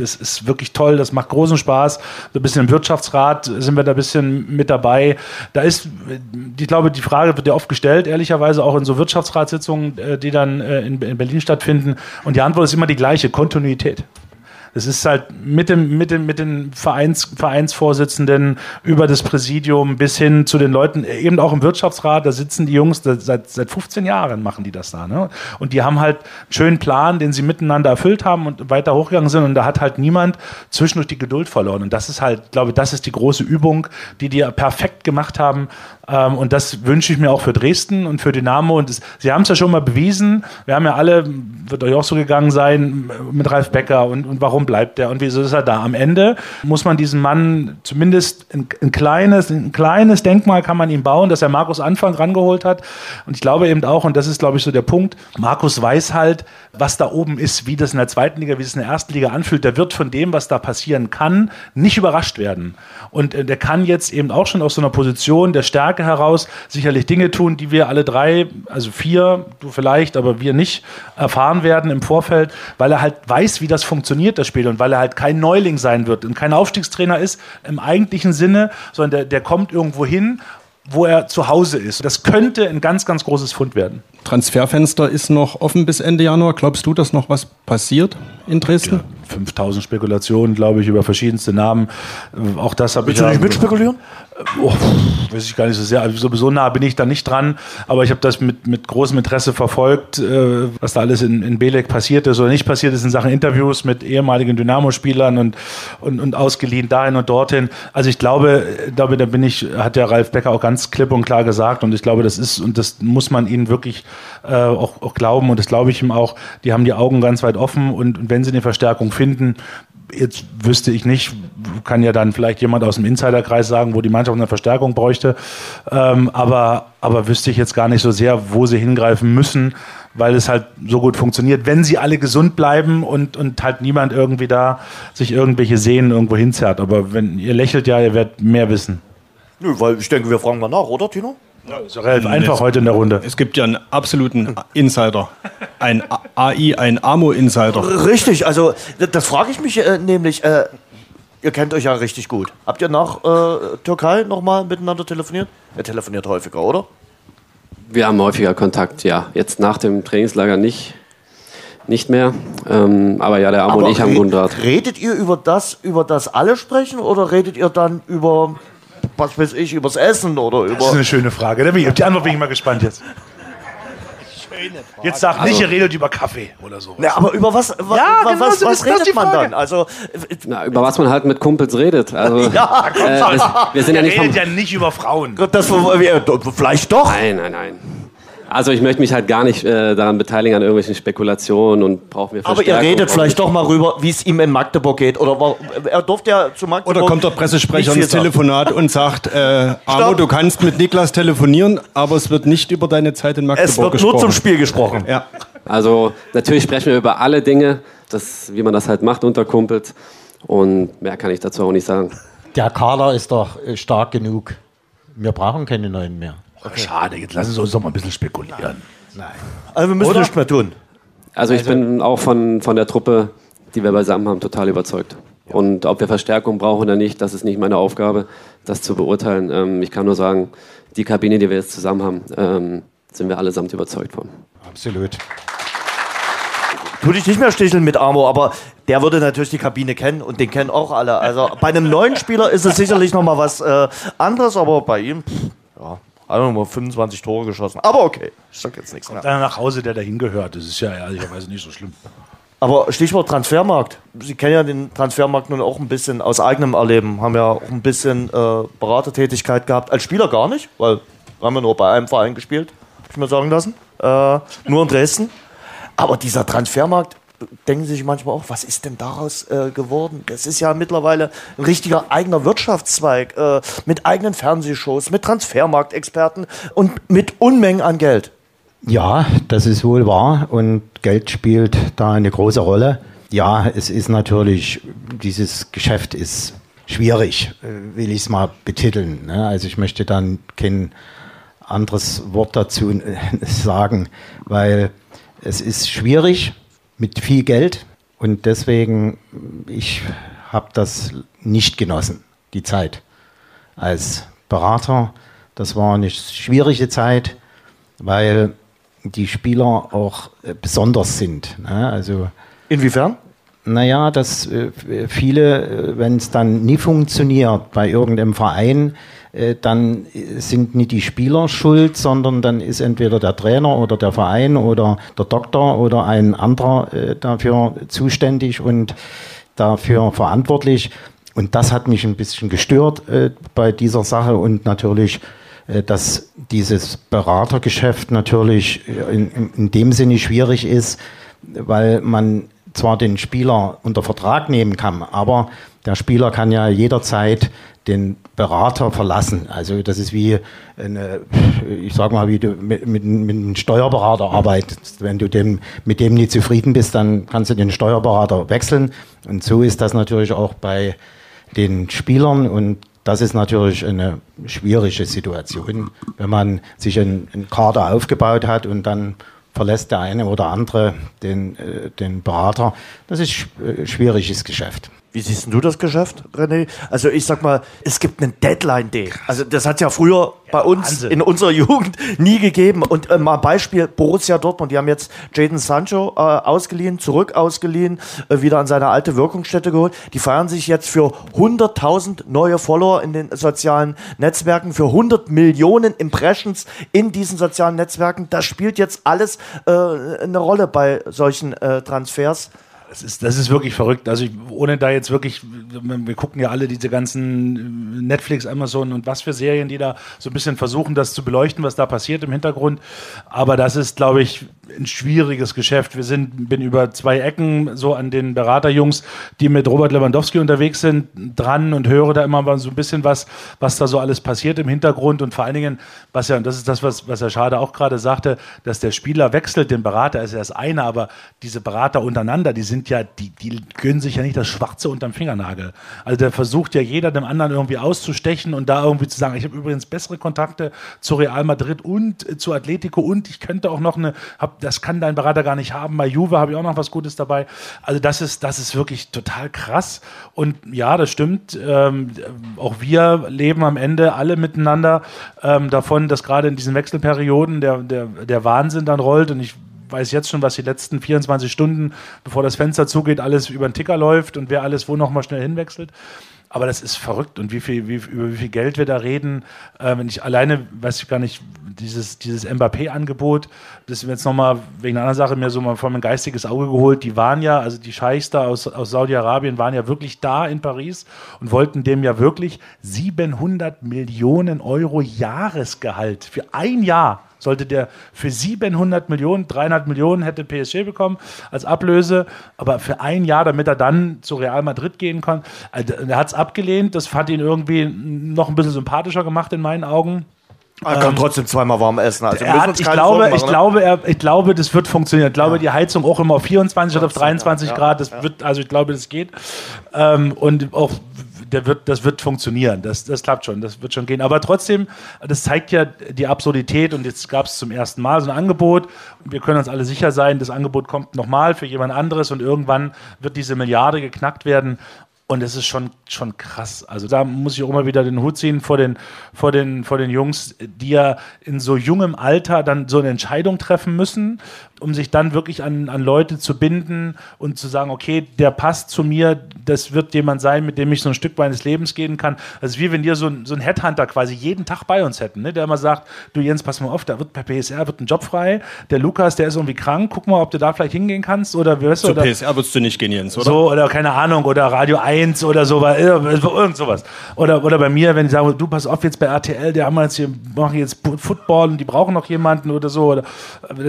das ist wirklich toll, das macht großen Spaß. So ein bisschen im Wirtschaftsrat sind wir da ein bisschen mit dabei. Da ist, ich glaube, die Frage wird ja oft gestellt, ehrlicherweise auch in so Wirtschaftsratssitzungen, äh, die dann äh, in Berlin stattfinden. Und die Antwort ist immer die gleiche, Kontinuität. Das ist halt mit dem, mit dem, mit den Vereins, Vereinsvorsitzenden über das Präsidium bis hin zu den Leuten, eben auch im Wirtschaftsrat, da sitzen die Jungs, seit, seit 15 Jahren machen die das da. Ne? Und die haben halt einen schönen Plan, den sie miteinander erfüllt haben und weiter hochgegangen sind. Und da hat halt niemand zwischendurch die Geduld verloren. Und das ist halt, ich glaube, das ist die große Übung, die die perfekt gemacht haben. Ähm, und das wünsche ich mir auch für Dresden und für Dynamo. Und das, sie haben es ja schon mal bewiesen. Wir haben ja alle, wird euch auch so gegangen sein, mit Ralf Becker und, und warum bleibt der und wieso ist er da? Am Ende muss man diesem Mann zumindest ein, ein, kleines, ein kleines Denkmal kann man ihm bauen, dass er Markus Anfang rangeholt hat. Und ich glaube eben auch, und das ist, glaube ich, so der Punkt, Markus weiß halt, was da oben ist, wie das in der zweiten Liga, wie es in der ersten Liga anfühlt. Der wird von dem, was da passieren kann, nicht überrascht werden. Und äh, der kann jetzt eben auch schon aus so einer Position der Stärke heraus sicherlich Dinge tun, die wir alle drei, also vier, du vielleicht, aber wir nicht, erfahren werden im Vorfeld, weil er halt weiß, wie das funktioniert, das Spiel, und weil er halt kein Neuling sein wird und kein Aufstiegstrainer ist im eigentlichen Sinne, sondern der, der kommt irgendwo hin wo er zu Hause ist. Das könnte ein ganz, ganz großes Fund werden. Transferfenster ist noch offen bis Ende Januar. Glaubst du, dass noch was passiert in Dresden? Ja, 5000 Spekulationen, glaube ich, über verschiedenste Namen. Auch das habe ich. Willst du nicht mitspekulieren? Oh, weiß ich gar nicht so sehr. Also sowieso nah bin ich da nicht dran, aber ich habe das mit, mit großem Interesse verfolgt, äh, was da alles in, in Belek passiert ist oder nicht passiert ist in Sachen Interviews mit ehemaligen Dynamo-Spielern und, und, und ausgeliehen dahin und dorthin. Also ich glaube, glaube, da bin ich, hat der Ralf Becker auch ganz klipp und klar gesagt und ich glaube, das ist, und das muss man ihnen wirklich äh, auch, auch glauben und das glaube ich ihm auch, die haben die Augen ganz weit offen und, und wenn sie eine Verstärkung finden, Jetzt wüsste ich nicht, kann ja dann vielleicht jemand aus dem Insiderkreis sagen, wo die Mannschaft eine Verstärkung bräuchte. Ähm, aber, aber wüsste ich jetzt gar nicht so sehr, wo sie hingreifen müssen, weil es halt so gut funktioniert, wenn sie alle gesund bleiben und, und halt niemand irgendwie da sich irgendwelche Sehnen irgendwo hinzerrt. Aber wenn ihr lächelt ja, ihr werdet mehr wissen. Nö, weil ich denke, wir fragen mal nach, oder Tino? Ja, ist doch relativ einfach heute in der Runde. Es gibt ja einen absoluten Insider. Ein AI, ein Amo-Insider. Richtig, also das frage ich mich äh, nämlich. Äh, ihr kennt euch ja richtig gut. Habt ihr nach äh, Türkei nochmal miteinander telefoniert? Ihr telefoniert häufiger, oder? Wir haben häufiger Kontakt, ja. Jetzt nach dem Trainingslager nicht, nicht mehr. Ähm, aber ja, der Amo und ich haben Draht. Redet ihr über das, über das alle sprechen oder redet ihr dann über, was weiß ich, übers Essen oder Das ist über. eine schöne Frage. Da bin ich- Auf die Antwort bin ich mal gespannt jetzt. Jetzt sagt nicht, ihr redet über Kaffee oder so. Na, aber über was, wa, Ja, wa, genau was, so was redet man dann? Also, Na, über was man halt mit Kumpels redet. Also, ja, äh, wir, wir sind ja Ihr nicht vom, redet ja nicht über Frauen. das, äh, vielleicht doch. Nein, nein, nein. Also ich möchte mich halt gar nicht äh, daran beteiligen an irgendwelchen Spekulationen und brauchen wir Aber ihr redet vielleicht doch mal rüber, wie es ihm in Magdeburg geht. Oder wa- er durfte ja zu Magdeburg. Oder kommt der Pressesprecher ins Telefonat und sagt, äh, Amo, du kannst mit Niklas telefonieren, aber es wird nicht über deine Zeit in Magdeburg Es wird gesprochen. nur zum Spiel gesprochen. Ja. Also natürlich sprechen wir über alle Dinge, das, wie man das halt macht unter Kumpels. Und mehr kann ich dazu auch nicht sagen. Der Kader ist doch äh, stark genug. Wir brauchen keine neuen mehr. Schade, jetzt lassen Sie uns doch mal ein bisschen spekulieren. Also wir müssen nichts mehr tun. Also ich bin auch von, von der Truppe, die wir beisammen haben, total überzeugt. Und ob wir Verstärkung brauchen oder nicht, das ist nicht meine Aufgabe, das zu beurteilen. Ähm, ich kann nur sagen, die Kabine, die wir jetzt zusammen haben, ähm, sind wir allesamt überzeugt von. Absolut. Tu dich nicht mehr sticheln mit Amo, aber der würde natürlich die Kabine kennen und den kennen auch alle. Also bei einem neuen Spieler ist es sicherlich noch mal was äh, anderes, aber bei ihm, pff, ja, noch mal 25 Tore geschossen. Aber okay, ich sag jetzt nichts mehr. Dann nach Hause, der dahin gehört. Das ist ja ehrlicherweise nicht so schlimm. Aber Stichwort Transfermarkt. Sie kennen ja den Transfermarkt nun auch ein bisschen aus eigenem Erleben. Haben ja auch ein bisschen äh, Beratertätigkeit gehabt. Als Spieler gar nicht, weil wir haben ja nur bei einem Verein gespielt, hab ich mir sagen lassen. Äh, nur in Dresden. Aber dieser Transfermarkt, denken Sie sich manchmal auch, was ist denn daraus äh, geworden? Das ist ja mittlerweile ein richtiger eigener Wirtschaftszweig äh, mit eigenen Fernsehshows, mit Transfermarktexperten und mit Unmengen an Geld. Ja, das ist wohl wahr und Geld spielt da eine große Rolle. Ja, es ist natürlich, dieses Geschäft ist schwierig, äh, will ich es mal betiteln. Ne? Also ich möchte dann kein anderes Wort dazu äh, sagen, weil es ist schwierig mit viel Geld und deswegen, ich habe das nicht genossen, die Zeit als Berater. Das war eine schwierige Zeit, weil die Spieler auch äh, besonders sind. Ne? Also Inwiefern? naja, dass äh, viele, äh, wenn es dann nie funktioniert bei irgendeinem Verein, äh, dann äh, sind nicht die Spieler schuld, sondern dann ist entweder der Trainer oder der Verein oder der Doktor oder ein anderer äh, dafür zuständig und dafür verantwortlich. Und das hat mich ein bisschen gestört äh, bei dieser Sache und natürlich dass dieses Beratergeschäft natürlich in- in dem Sinne schwierig ist, weil man zwar den Spieler unter Vertrag nehmen kann, aber der Spieler kann ja jederzeit den Berater verlassen. Also das ist wie eine, ich sag mal, wie du mit, mit, mit einem Steuerberater arbeitest. Wenn du dem, mit dem nicht zufrieden bist, dann kannst du den Steuerberater wechseln. Und so ist das natürlich auch bei den Spielern und das ist natürlich eine schwierige Situation, wenn man sich einen, einen Kader aufgebaut hat und dann verlässt der eine oder andere den, äh, den Berater. Das ist sch äh, schwieriges Geschäft. Wie siehst du das Geschäft, René? Also ich sag mal, es gibt einen Deadline-Day. Also das hat ja früher bei uns Wahnsinn. in unserer Jugend nie gegeben. Und äh, mal Beispiel Borussia Dortmund. Die haben jetzt Jaden Sancho äh, ausgeliehen, zurück ausgeliehen, äh, wieder an seine alte Wirkungsstätte geholt. Die feiern sich jetzt für 100.000 neue Follower in den sozialen Netzwerken, für 100 Millionen Impressions in diesen sozialen Netzwerken. Das spielt jetzt alles äh, eine Rolle bei solchen äh, Transfers. Das ist, das ist wirklich verrückt. Also ich, ohne da jetzt wirklich, wir gucken ja alle diese ganzen Netflix, Amazon und was für Serien, die da so ein bisschen versuchen, das zu beleuchten, was da passiert im Hintergrund. Aber das ist, glaube ich, ein schwieriges Geschäft. Wir sind, bin über zwei Ecken so an den Beraterjungs, die mit Robert Lewandowski unterwegs sind, dran und höre da immer mal so ein bisschen was, was da so alles passiert im Hintergrund und vor allen Dingen, was ja, und das ist das, was, was Herr Schade auch gerade sagte, dass der Spieler wechselt den Berater, ist ja das eine, aber diese Berater untereinander, die sind ja, die, die gönnen sich ja nicht das Schwarze unterm Fingernagel. Also der versucht ja jeder dem anderen irgendwie auszustechen und da irgendwie zu sagen, ich habe übrigens bessere Kontakte zu Real Madrid und zu Atletico und ich könnte auch noch eine, hab, das kann dein Berater gar nicht haben. Bei Juve habe ich auch noch was Gutes dabei. Also das ist, das ist wirklich total krass. Und ja, das stimmt. Ähm, auch wir leben am Ende alle miteinander ähm, davon, dass gerade in diesen Wechselperioden der, der, der Wahnsinn dann rollt. Und ich weiß jetzt schon, was die letzten 24 Stunden, bevor das Fenster zugeht, alles über den Ticker läuft und wer alles wo noch mal schnell hinwechselt. Aber das ist verrückt. Und wie viel, wie, über wie viel Geld wir da reden, äh, wenn ich alleine, weiß ich gar nicht, dieses, dieses Mbappé-Angebot, das ist jetzt nochmal wegen einer anderen Sache mir so mal vor mein geistiges Auge geholt. Die waren ja, also die Scheichs da aus, aus Saudi-Arabien waren ja wirklich da in Paris und wollten dem ja wirklich 700 Millionen Euro Jahresgehalt für ein Jahr sollte der für 700 Millionen, 300 Millionen hätte PSG bekommen als Ablöse, aber für ein Jahr, damit er dann zu Real Madrid gehen kann. Also, er hat es abgelehnt, das hat ihn irgendwie noch ein bisschen sympathischer gemacht in meinen Augen. Er kann ähm, trotzdem zweimal warm essen. Also hat, ich, glaube, machen, ich, ne? glaube, er, ich glaube, das wird funktionieren. Ich glaube, ja. die Heizung auch immer auf 24 oder auf 23 ja, Grad. Das ja. wird, also ich glaube, das geht. Ähm, und auch der wird, das wird funktionieren. Das, das klappt schon, das wird schon gehen. Aber trotzdem, das zeigt ja die Absurdität und jetzt gab es zum ersten Mal so ein Angebot. Wir können uns alle sicher sein, das Angebot kommt nochmal für jemand anderes und irgendwann wird diese Milliarde geknackt werden. Und es ist schon, schon krass. Also da muss ich auch immer wieder den Hut ziehen vor den, vor, den, vor den Jungs, die ja in so jungem Alter dann so eine Entscheidung treffen müssen um sich dann wirklich an, an Leute zu binden und zu sagen, okay, der passt zu mir, das wird jemand sein, mit dem ich so ein Stück meines Lebens gehen kann. Also wie wenn wir so, so einen Headhunter quasi jeden Tag bei uns hätten, ne? der immer sagt, du Jens, pass mal auf, da wird bei PSR wird ein Job frei, der Lukas, der ist irgendwie krank, guck mal, ob du da vielleicht hingehen kannst oder weißt du, Zu oder, PSR würdest du nicht gehen, Jens, oder? So, oder keine Ahnung, oder Radio 1 oder so, irgend sowas. Oder, oder bei mir, wenn die sagen, du pass auf, jetzt bei RTL, die haben jetzt hier, machen jetzt Football und die brauchen noch jemanden oder so, oder,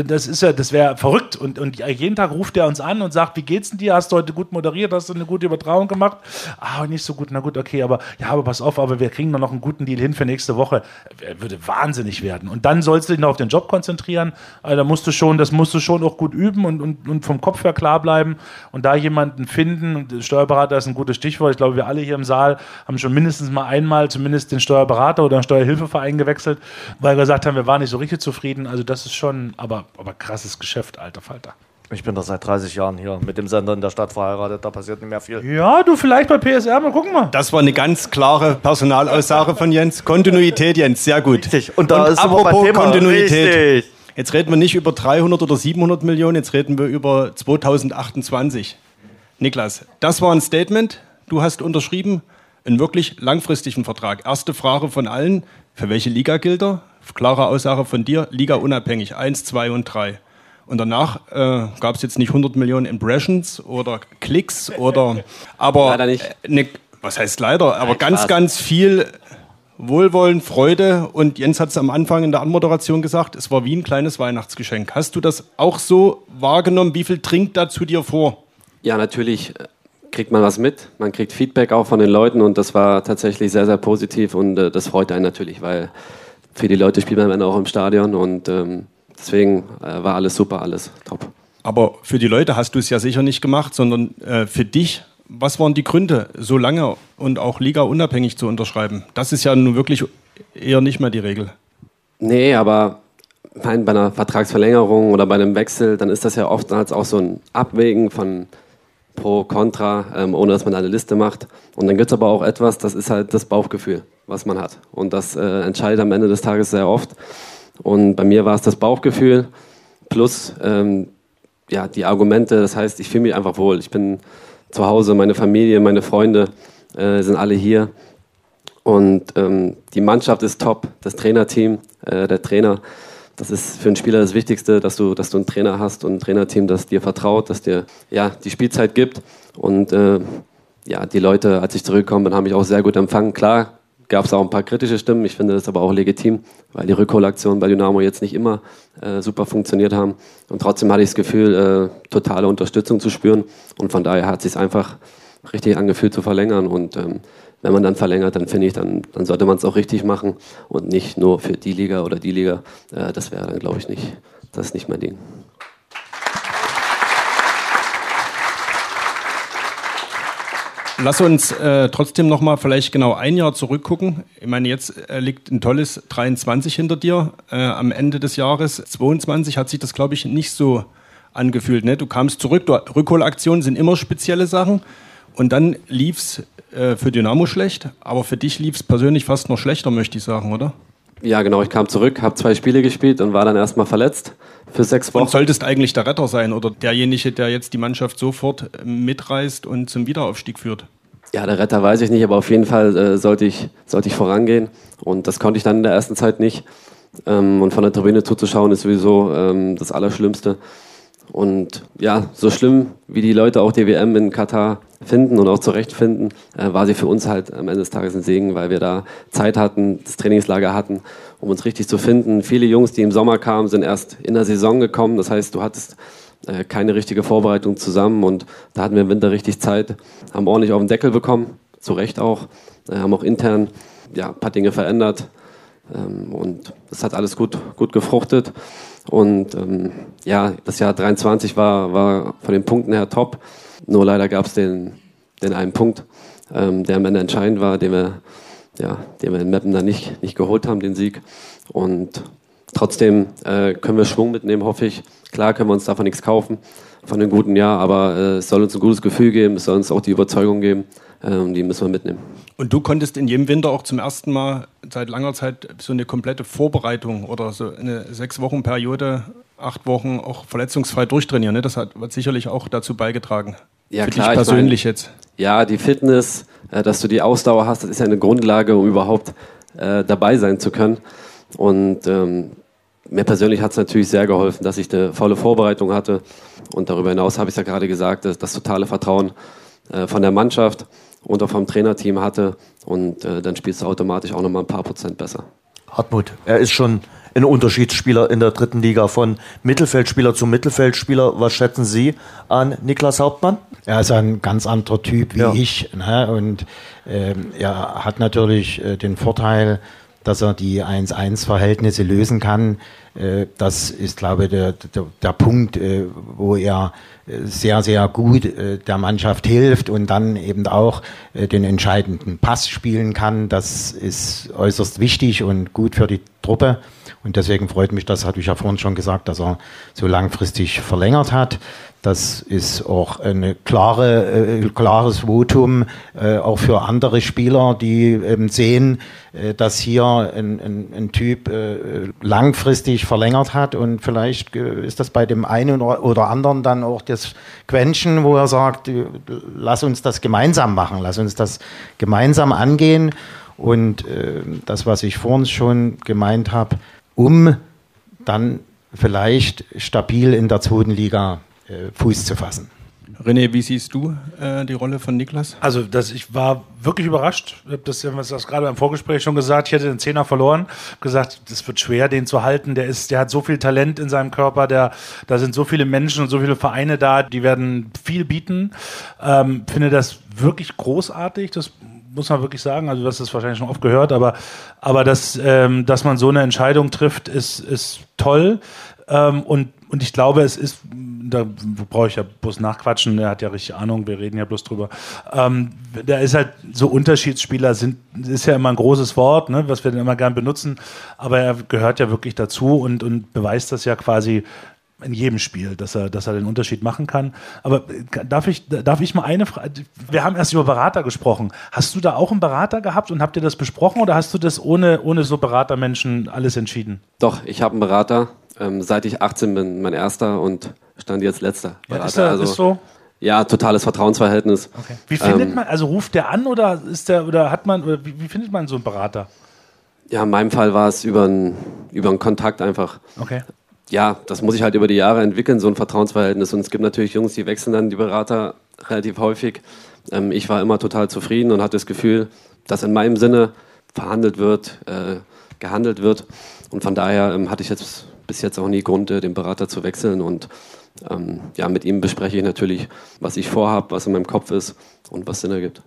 das ist ja, das wäre wäre verrückt. Und, und jeden Tag ruft er uns an und sagt, wie geht's denn dir? Hast du heute gut moderiert? Hast du eine gute Übertragung gemacht? Ah, nicht so gut. Na gut, okay, aber ja, aber pass auf, aber wir kriegen noch einen guten Deal hin für nächste Woche. Er würde wahnsinnig werden. Und dann sollst du dich noch auf den Job konzentrieren. Also, da musst du schon, das musst du schon auch gut üben und, und, und vom Kopf her klar bleiben und da jemanden finden. Steuerberater ist ein gutes Stichwort. Ich glaube, wir alle hier im Saal haben schon mindestens mal einmal zumindest den Steuerberater oder einen Steuerhilfeverein gewechselt, weil wir gesagt haben, wir waren nicht so richtig zufrieden. Also das ist schon, aber, aber krasses Geschäft. Geschäft, alter Falter. Ich bin da seit 30 Jahren hier mit dem Sender in der Stadt verheiratet, da passiert nicht mehr viel. Ja, du vielleicht bei PSR, mal gucken mal. Das war eine ganz klare Personalaussage von Jens. Kontinuität, Jens, sehr gut. Richtig. Und da Und ist apropos Thema. Kontinuität. Richtig. Jetzt reden wir nicht über 300 oder 700 Millionen, jetzt reden wir über 2028. Niklas, das war ein Statement. Du hast unterschrieben einen wirklich langfristigen Vertrag. Erste Frage von allen: Für welche Liga gilt er? Klare Aussage von dir: Liga unabhängig, 1, 2 und 3. Und danach äh, gab es jetzt nicht 100 Millionen Impressions oder Klicks oder, aber leider nicht. Ne, was heißt leider, aber Nein, ganz, Spaß. ganz viel Wohlwollen, Freude und Jens hat es am Anfang in der Anmoderation gesagt, es war wie ein kleines Weihnachtsgeschenk. Hast du das auch so wahrgenommen? Wie viel trinkt da zu dir vor? Ja, natürlich äh, kriegt man was mit, man kriegt Feedback auch von den Leuten und das war tatsächlich sehr, sehr positiv und äh, das freut einen natürlich, weil für die Leute spielt man dann auch im Stadion und ähm, Deswegen äh, war alles super, alles top. Aber für die Leute hast du es ja sicher nicht gemacht, sondern äh, für dich. Was waren die Gründe, so lange und auch Liga unabhängig zu unterschreiben? Das ist ja nun wirklich eher nicht mehr die Regel. Nee, aber bei einer Vertragsverlängerung oder bei einem Wechsel, dann ist das ja oftmals auch so ein Abwägen von Pro, Contra, ähm, ohne dass man eine Liste macht. Und dann gibt es aber auch etwas, das ist halt das Bauchgefühl, was man hat. Und das äh, entscheidet am Ende des Tages sehr oft. Und bei mir war es das Bauchgefühl plus ähm, ja, die Argumente. Das heißt, ich fühle mich einfach wohl. Ich bin zu Hause, meine Familie, meine Freunde äh, sind alle hier. Und ähm, die Mannschaft ist top, das Trainerteam, äh, der Trainer. Das ist für einen Spieler das Wichtigste, dass du, dass du einen Trainer hast und ein Trainerteam, das dir vertraut, das dir ja, die Spielzeit gibt. Und äh, ja, die Leute, als ich zurückgekommen bin, haben mich auch sehr gut empfangen. Klar, gab es auch ein paar kritische Stimmen. Ich finde das aber auch legitim, weil die Rückholaktionen bei Dynamo jetzt nicht immer äh, super funktioniert haben. Und trotzdem hatte ich das Gefühl, äh, totale Unterstützung zu spüren. Und von daher hat es sich einfach richtig angefühlt zu verlängern. Und ähm, wenn man dann verlängert, dann finde ich, dann, dann sollte man es auch richtig machen und nicht nur für die Liga oder die Liga. Äh, das wäre dann, glaube ich, nicht, das ist nicht mein Ding. Lass uns äh, trotzdem noch mal vielleicht genau ein Jahr zurückgucken. Ich meine, jetzt äh, liegt ein tolles 23 hinter dir. Äh, am Ende des Jahres 22 hat sich das, glaube ich, nicht so angefühlt. Ne? Du kamst zurück, du, Rückholaktionen sind immer spezielle Sachen. Und dann lief es äh, für Dynamo schlecht, aber für dich lief es persönlich fast noch schlechter, möchte ich sagen, oder? Ja, genau. Ich kam zurück, habe zwei Spiele gespielt und war dann erstmal verletzt für sechs Wochen. Und solltest eigentlich der Retter sein oder derjenige, der jetzt die Mannschaft sofort äh, mitreißt und zum Wiederaufstieg führt? Ja, der Retter weiß ich nicht, aber auf jeden Fall äh, sollte, ich, sollte ich vorangehen. Und das konnte ich dann in der ersten Zeit nicht. Ähm, und von der Tribüne zuzuschauen ist sowieso ähm, das Allerschlimmste. Und ja, so schlimm wie die Leute auch die WM in Katar finden und auch zurechtfinden, äh, war sie für uns halt am Ende des Tages ein Segen, weil wir da Zeit hatten, das Trainingslager hatten, um uns richtig zu finden. Viele Jungs, die im Sommer kamen, sind erst in der Saison gekommen. Das heißt, du hattest äh, keine richtige Vorbereitung zusammen und da hatten wir im Winter richtig Zeit, haben ordentlich auf den Deckel bekommen, zu Recht auch, äh, haben auch intern ja, ein paar Dinge verändert ähm, und das hat alles gut, gut gefruchtet. Und ähm, ja, das Jahr 23 war, war von den Punkten her top. Nur leider gab es den, den einen Punkt, ähm, der am Ende entscheidend war, den wir, ja, den wir in Meppen dann nicht, nicht geholt haben, den Sieg. Und trotzdem äh, können wir Schwung mitnehmen, hoffe ich. Klar können wir uns davon nichts kaufen, von einem guten Jahr, aber äh, es soll uns ein gutes Gefühl geben, es soll uns auch die Überzeugung geben, äh, die müssen wir mitnehmen. Und du konntest in jedem Winter auch zum ersten Mal seit langer Zeit so eine komplette Vorbereitung oder so eine sechs Wochen Periode acht Wochen auch verletzungsfrei durchtrainieren. Ne? Das hat, hat sicherlich auch dazu beigetragen. Ja, Für klar, dich persönlich ich mein, jetzt. Ja, die Fitness, äh, dass du die Ausdauer hast, das ist ja eine Grundlage, um überhaupt äh, dabei sein zu können. Und ähm, mir persönlich hat es natürlich sehr geholfen, dass ich eine volle Vorbereitung hatte. Und darüber hinaus habe ich ja gerade gesagt, dass das totale Vertrauen äh, von der Mannschaft und auch vom Trainerteam hatte. Und äh, dann spielst du automatisch auch nochmal ein paar Prozent besser. Hartmut, er ist schon ein Unterschiedsspieler in der dritten Liga von Mittelfeldspieler zu Mittelfeldspieler. Was schätzen Sie an Niklas Hauptmann? Er ist ein ganz anderer Typ wie ja. ich. Ne? Und ähm, er hat natürlich äh, den Vorteil, dass er die 1-1-Verhältnisse lösen kann. Äh, das ist, glaube ich, der, der, der Punkt, äh, wo er äh, sehr, sehr gut der Mannschaft hilft und dann eben auch den entscheidenden Pass spielen kann. Das ist äußerst wichtig und gut für die Truppe. Und deswegen freut mich das, hatte ich ja vorhin schon gesagt, dass er so langfristig verlängert hat. Das ist auch ein klare, äh, klares Votum äh, auch für andere Spieler, die ähm, sehen, äh, dass hier ein, ein, ein Typ äh, langfristig verlängert hat und vielleicht äh, ist das bei dem einen oder anderen dann auch das Quäntchen, wo er sagt, äh, lass uns das gemeinsam machen, lass uns das gemeinsam angehen. Und das, was ich vorhin schon gemeint habe, um dann vielleicht stabil in der zweiten Liga Fuß zu fassen. René, wie siehst du äh, die Rolle von Niklas? Also, das, ich war wirklich überrascht. Ich habe das, das gerade beim Vorgespräch schon gesagt. Ich hätte den Zehner verloren. gesagt, das wird schwer, den zu halten. Der ist, der hat so viel Talent in seinem Körper. Der, da sind so viele Menschen und so viele Vereine da, die werden viel bieten. Ähm, finde das wirklich großartig. Das muss man wirklich sagen. Also, das ist wahrscheinlich schon oft gehört, aber, aber dass, ähm, dass man so eine Entscheidung trifft, ist, ist toll. Ähm, und, und ich glaube, es ist da brauche ich ja bloß nachquatschen, er hat ja richtig Ahnung, wir reden ja bloß drüber. Ähm, da ist halt so Unterschiedsspieler sind, ist ja immer ein großes Wort, ne, was wir dann immer gern benutzen, aber er gehört ja wirklich dazu und, und beweist das ja quasi in jedem Spiel, dass er, dass er den Unterschied machen kann. Aber darf ich, darf ich mal eine Frage? Wir haben erst über Berater gesprochen. Hast du da auch einen Berater gehabt und habt ihr das besprochen oder hast du das ohne, ohne so Beratermenschen alles entschieden? Doch, ich habe einen Berater. Ähm, seit ich 18 bin, mein erster und stand jetzt letzter. Ja, ist, er, also, ist so? Ja, totales Vertrauensverhältnis. Okay. Wie findet ähm, man, also ruft der an oder ist der, oder hat man, oder wie, wie, findet man so einen Berater? Ja, in meinem Fall war es über einen über Kontakt einfach. Okay. Ja, das muss ich halt über die Jahre entwickeln, so ein Vertrauensverhältnis. Und es gibt natürlich Jungs, die wechseln dann die Berater relativ häufig. Ähm, ich war immer total zufrieden und hatte das Gefühl, dass in meinem Sinne verhandelt wird, äh, gehandelt wird. Und von daher ähm, hatte ich jetzt bis jetzt auch nie Grund, äh, den Berater zu wechseln. Und ähm, ja, mit ihm bespreche ich natürlich, was ich vorhabe, was in meinem Kopf ist und was Sinn ergibt.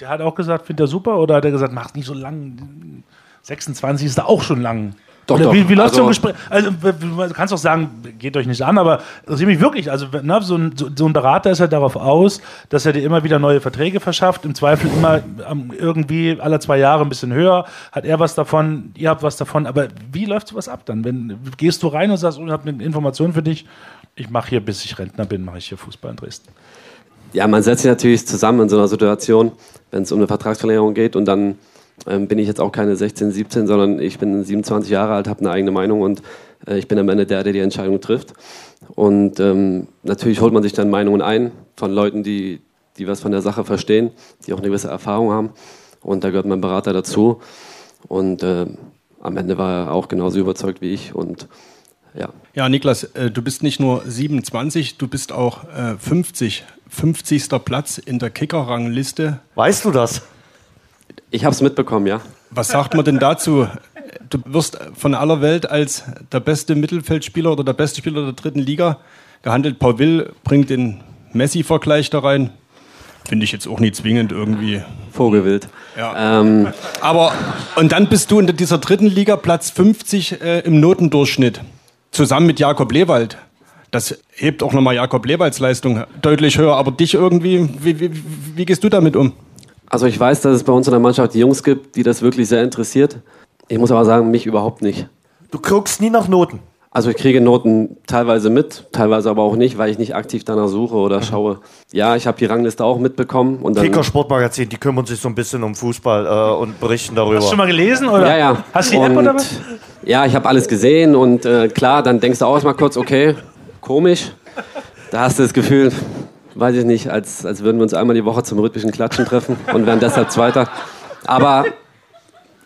Der hat auch gesagt, findet er super oder hat er gesagt, macht nicht so lang? 26 ist da auch schon lang. Doch, doch. Wie, wie läuft so ein Also- Gespräch? Also, du kannst doch sagen, geht euch nicht an, aber interessiert mich wirklich. Also, ne, so, ein, so, ein Berater ist ja darauf aus, dass er dir immer wieder neue Verträge verschafft. Im Zweifel immer irgendwie alle zwei Jahre ein bisschen höher. Hat er was davon, ihr habt was davon. Aber wie läuft sowas ab dann? Wenn, gehst du rein und sagst, oh, ich habe eine Information für dich. Ich mache hier, bis ich Rentner bin, mache ich hier Fußball in Dresden. Ja, man setzt sich natürlich zusammen in so einer Situation, wenn es um eine Vertragsverlängerung geht und dann ähm, bin ich jetzt auch keine 16, 17, sondern ich bin 27 Jahre alt, habe eine eigene Meinung und äh, ich bin am Ende der, der die Entscheidung trifft. Und ähm, natürlich holt man sich dann Meinungen ein von Leuten, die, die was von der Sache verstehen, die auch eine gewisse Erfahrung haben. Und da gehört mein Berater dazu. Und äh, am Ende war er auch genauso überzeugt wie ich. Und ja, Ja, Niklas, äh, du bist nicht nur 27, du bist auch äh, 50. 50. Platz in der Kicker-Rangliste. Weißt du das? ich habe es mitbekommen, ja. Was sagt man denn dazu? Du wirst von aller Welt als der beste Mittelfeldspieler oder der beste Spieler der dritten Liga gehandelt. Paul Will bringt den Messi-Vergleich da rein. Finde ich jetzt auch nie zwingend irgendwie. Vogelwild. Ja. Ähm, Aber, und dann bist du in dieser dritten Liga Platz 50 äh, im Notendurchschnitt. Zusammen mit Jakob Lewald. Das hebt auch nochmal Jakob Lewalds Leistung deutlich höher. Aber dich irgendwie, wie, wie, wie gehst du damit um? Also ich weiß, dass es bei uns in der Mannschaft die Jungs gibt, die das wirklich sehr interessiert. Ich muss aber sagen, mich überhaupt nicht. Du guckst nie nach Noten. Also ich kriege Noten teilweise mit, teilweise aber auch nicht, weil ich nicht aktiv danach suche oder schaue. Ja, ich habe die Rangliste auch mitbekommen und dann. Kicker Sportmagazin, die kümmern sich so ein bisschen um Fußball äh, und berichten darüber. Hast du schon mal gelesen? Oder? Ja, ja. Hast du die App und, oder was? Ja, ich habe alles gesehen und äh, klar, dann denkst du auch mal kurz, okay, komisch. Da hast du das Gefühl, weiß ich nicht, als, als würden wir uns einmal die Woche zum rhythmischen Klatschen treffen und wären deshalb Zweiter. Aber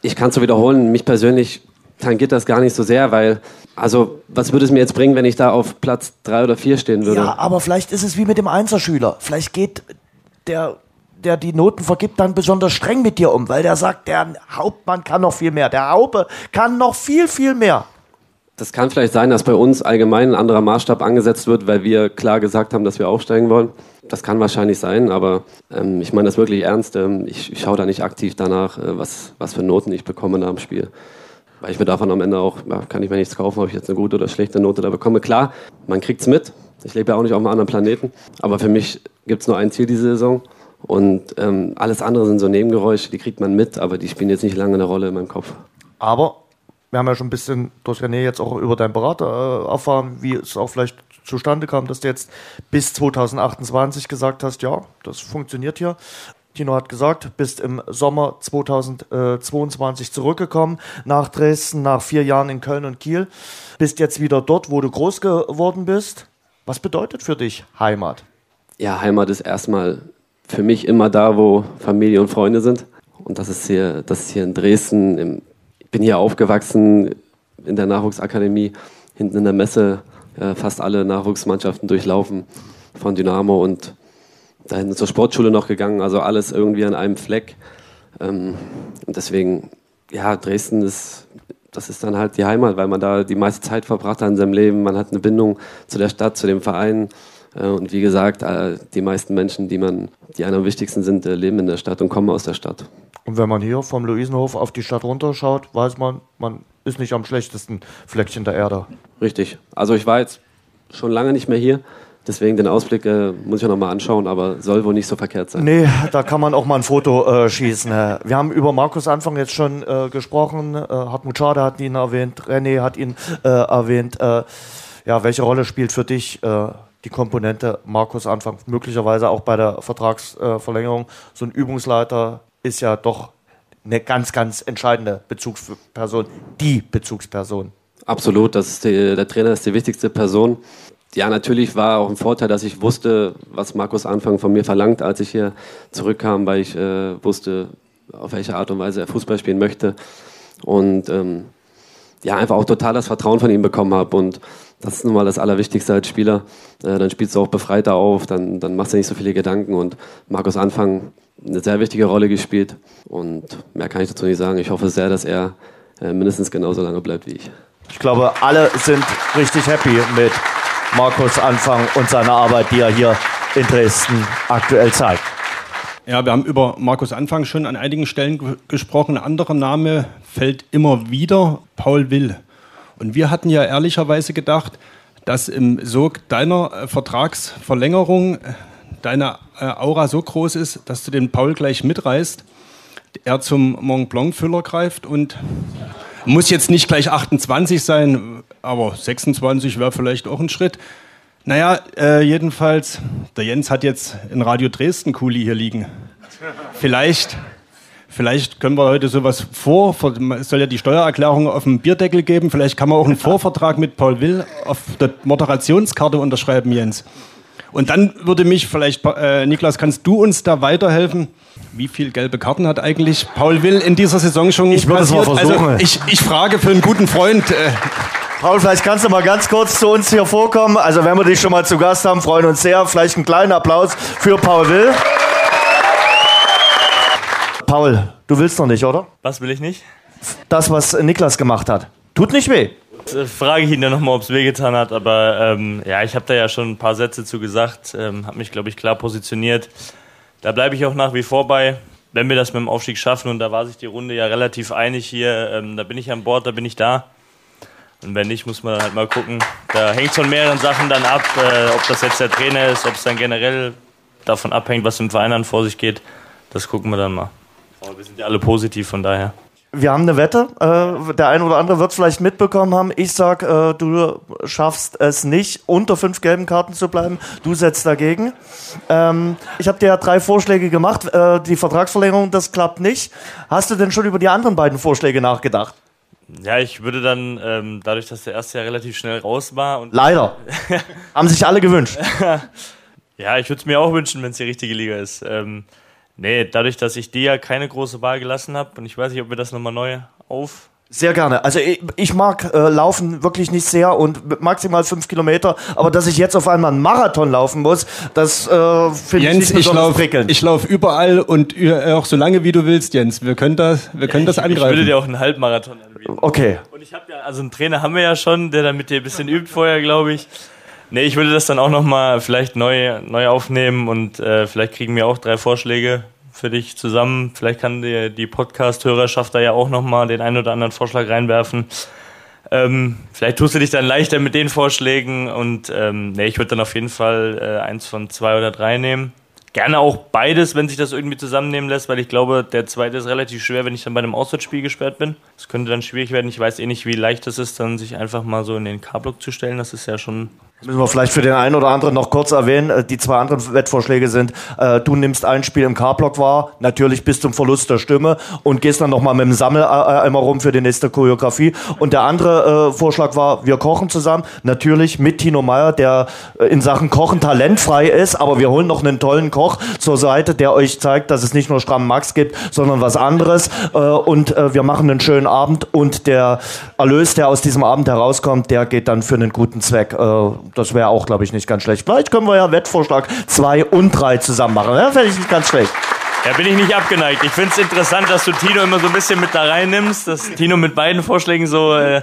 ich kann es so wiederholen, mich persönlich tangiert das gar nicht so sehr, weil, also, was würde es mir jetzt bringen, wenn ich da auf Platz drei oder vier stehen würde? Ja, aber vielleicht ist es wie mit dem Einserschüler. Vielleicht geht der, der die Noten vergibt, dann besonders streng mit dir um, weil der sagt, der Hauptmann kann noch viel mehr. Der Haupe kann noch viel, viel mehr. Das kann vielleicht sein, dass bei uns allgemein ein anderer Maßstab angesetzt wird, weil wir klar gesagt haben, dass wir aufsteigen wollen. Das kann wahrscheinlich sein, aber ähm, ich meine das wirklich ernst. Ähm, ich, ich schaue da nicht aktiv danach, äh, was, was für Noten ich bekomme nach dem Spiel. Weil ich mir davon am Ende auch, ja, kann ich mir nichts kaufen, ob ich jetzt eine gute oder schlechte Note da bekomme. Klar, man kriegt es mit. Ich lebe ja auch nicht auf einem anderen Planeten. Aber für mich gibt es nur ein Ziel diese Saison. Und ähm, alles andere sind so Nebengeräusche, die kriegt man mit, aber die spielen jetzt nicht lange eine Rolle in meinem Kopf. Aber wir haben ja schon ein bisschen durch René jetzt auch über deinen Berater äh, erfahren, wie es auch vielleicht zustande kam, dass du jetzt bis 2028 gesagt hast, ja, das funktioniert hier. Tino hat gesagt, bist im Sommer 2022 zurückgekommen nach Dresden, nach vier Jahren in Köln und Kiel. Bist jetzt wieder dort, wo du groß geworden bist. Was bedeutet für dich Heimat? Ja, Heimat ist erstmal für mich immer da, wo Familie und Freunde sind. Und das ist hier, das ist hier in Dresden. Ich bin hier aufgewachsen in der Nachwuchsakademie, hinten in der Messe, äh, fast alle Nachwuchsmannschaften durchlaufen von Dynamo und da hinten zur Sportschule noch gegangen. Also alles irgendwie an einem Fleck. Ähm, und deswegen, ja, Dresden ist, das ist dann halt die Heimat, weil man da die meiste Zeit verbracht hat in seinem Leben. Man hat eine Bindung zu der Stadt, zu dem Verein. Äh, Und wie gesagt, äh, die meisten Menschen, die, man, die einem am wichtigsten sind, äh, leben in der Stadt und kommen aus der Stadt. Und wenn man hier vom Luisenhof auf die Stadt runterschaut, weiß man, man ist nicht am schlechtesten Fleckchen der Erde. Richtig. Also ich war jetzt schon lange nicht mehr hier. Deswegen den Ausblick äh, muss ich mir nochmal anschauen, aber soll wohl nicht so verkehrt sein. Nee, da kann man auch mal ein Foto äh, schießen. Wir haben über Markus Anfang jetzt schon äh, gesprochen. Äh, Hartmut Schade hat ihn erwähnt, René hat ihn äh, erwähnt. Äh, ja, welche Rolle spielt für dich die Komponente Markus Anfang? Möglicherweise auch bei der Vertragsverlängerung. so ein Übungsleiter ist ja doch eine ganz, ganz entscheidende Bezugsperson. Die Bezugsperson. Absolut, das ist die, der Trainer ist die wichtigste Person. Ja, natürlich war auch ein Vorteil, dass ich wusste, was Markus Anfang von mir verlangt, als ich hier zurückkam, weil ich äh, wusste, auf welche Art und Weise er Fußball spielen möchte. Und ähm, ja, einfach auch total das Vertrauen von ihm bekommen habe. Und das ist nun mal das Allerwichtigste als Spieler. Äh, dann spielst du auch befreiter auf, dann, dann machst du nicht so viele Gedanken. Und Markus Anfang eine sehr wichtige Rolle gespielt. Und mehr kann ich dazu nicht sagen. Ich hoffe sehr, dass er äh, mindestens genauso lange bleibt wie ich. Ich glaube, alle sind richtig happy mit Markus Anfang und seiner Arbeit, die er hier in Dresden aktuell zeigt. Ja, wir haben über Markus Anfang schon an einigen Stellen gesprochen. Ein anderer Name fällt immer wieder, Paul Will. Und wir hatten ja ehrlicherweise gedacht, dass im Sog deiner äh, Vertragsverlängerung äh, deine äh, Aura so groß ist, dass du den Paul gleich mitreißt, er zum Mont Blanc Füller greift und muss jetzt nicht gleich 28 sein, aber 26 wäre vielleicht auch ein Schritt. Naja, äh, jedenfalls, der Jens hat jetzt in Radio Dresden Kuli hier liegen. Vielleicht, vielleicht können wir heute sowas vor, es soll ja die Steuererklärung auf dem Bierdeckel geben, vielleicht kann man auch einen Vorvertrag mit Paul Will auf der Moderationskarte unterschreiben, Jens. Und dann würde mich vielleicht, äh, Niklas, kannst du uns da weiterhelfen? Wie viele gelbe Karten hat eigentlich Paul Will in dieser Saison schon Ich würde es mal versuchen. Also ich, ich frage für einen guten Freund. Äh, Paul, vielleicht kannst du mal ganz kurz zu uns hier vorkommen. Also wenn wir dich schon mal zu Gast haben, freuen uns sehr. Vielleicht einen kleinen Applaus für Paul Will. Paul, du willst noch nicht, oder? Was will ich nicht? Das, was Niklas gemacht hat. Tut nicht weh. Äh, frage ich ihn dann nochmal, ob es wehgetan hat. Aber ähm, ja, ich habe da ja schon ein paar Sätze zu gesagt, ähm, habe mich, glaube ich, klar positioniert. Da bleibe ich auch nach wie vor bei. Wenn wir das mit dem Aufstieg schaffen, und da war sich die Runde ja relativ einig hier, ähm, da bin ich an Bord, da bin ich da. Und wenn nicht, muss man halt mal gucken. Da hängt von mehreren Sachen dann ab, äh, ob das jetzt der Trainer ist, ob es dann generell davon abhängt, was im Verein dann vor sich geht. Das gucken wir dann mal. Aber wir sind ja alle positiv, von daher. Wir haben eine Wette. Äh, der eine oder andere wird es vielleicht mitbekommen haben. Ich sag, äh, du schaffst es nicht, unter fünf gelben Karten zu bleiben. Du setzt dagegen. Ähm, ich habe dir ja drei Vorschläge gemacht. Äh, die Vertragsverlängerung, das klappt nicht. Hast du denn schon über die anderen beiden Vorschläge nachgedacht? Ja, ich würde dann, ähm, dadurch, dass der erste ja relativ schnell raus war und. Leider. Haben sich alle gewünscht. ja, ich würde es mir auch wünschen, wenn es die richtige Liga ist. Ähm, nee, dadurch, dass ich dir ja keine große Wahl gelassen habe und ich weiß nicht, ob wir das nochmal neu auf sehr gerne. Also ich, ich mag äh, Laufen wirklich nicht sehr und maximal fünf Kilometer, aber dass ich jetzt auf einmal einen Marathon laufen muss, das äh, finde ich nicht besonders ich prickelnd. Ich laufe überall und auch so lange wie du willst, Jens. Wir können das, wir können ja, das angreifen. Ich würde dir auch einen Halbmarathon anbieten. Okay. Und ich habe ja, also einen Trainer haben wir ja schon, der dann mit dir ein bisschen übt vorher, glaube ich. Nee, ich würde das dann auch nochmal vielleicht neu, neu aufnehmen und äh, vielleicht kriegen wir auch drei Vorschläge für dich zusammen. Vielleicht kann die, die Podcast-Hörerschaft da ja auch nochmal den einen oder anderen Vorschlag reinwerfen. Ähm, vielleicht tust du dich dann leichter mit den Vorschlägen und ähm, nee, ich würde dann auf jeden Fall äh, eins von zwei oder drei nehmen. Gerne auch beides, wenn sich das irgendwie zusammennehmen lässt, weil ich glaube, der zweite ist relativ schwer, wenn ich dann bei einem Auswärtsspiel gesperrt bin. Das könnte dann schwierig werden. Ich weiß eh nicht, wie leicht es ist, dann sich einfach mal so in den K-Block zu stellen. Das ist ja schon Müssen wir vielleicht für den einen oder anderen noch kurz erwähnen. Äh, die zwei anderen Wettvorschläge sind, äh, du nimmst ein Spiel im K-Block wahr, natürlich bis zum Verlust der Stimme und gehst dann nochmal mit dem Sammeleimer rum für die nächste Choreografie. Und der andere äh, Vorschlag war, wir kochen zusammen, natürlich mit Tino Meyer, der äh, in Sachen Kochen talentfrei ist, aber wir holen noch einen tollen Koch zur Seite, der euch zeigt, dass es nicht nur Stramm Max gibt, sondern was anderes. Äh, und äh, wir machen einen schönen Abend und der Erlös, der aus diesem Abend herauskommt, der geht dann für einen guten Zweck das wäre auch, glaube ich, nicht ganz schlecht. Vielleicht können wir ja Wettvorschlag 2 und 3 zusammen machen. Ja, fände ich nicht ganz schlecht. Ja, bin ich nicht abgeneigt. Ich finde es interessant, dass du Tino immer so ein bisschen mit da reinnimmst, dass Tino mit beiden Vorschlägen so, äh,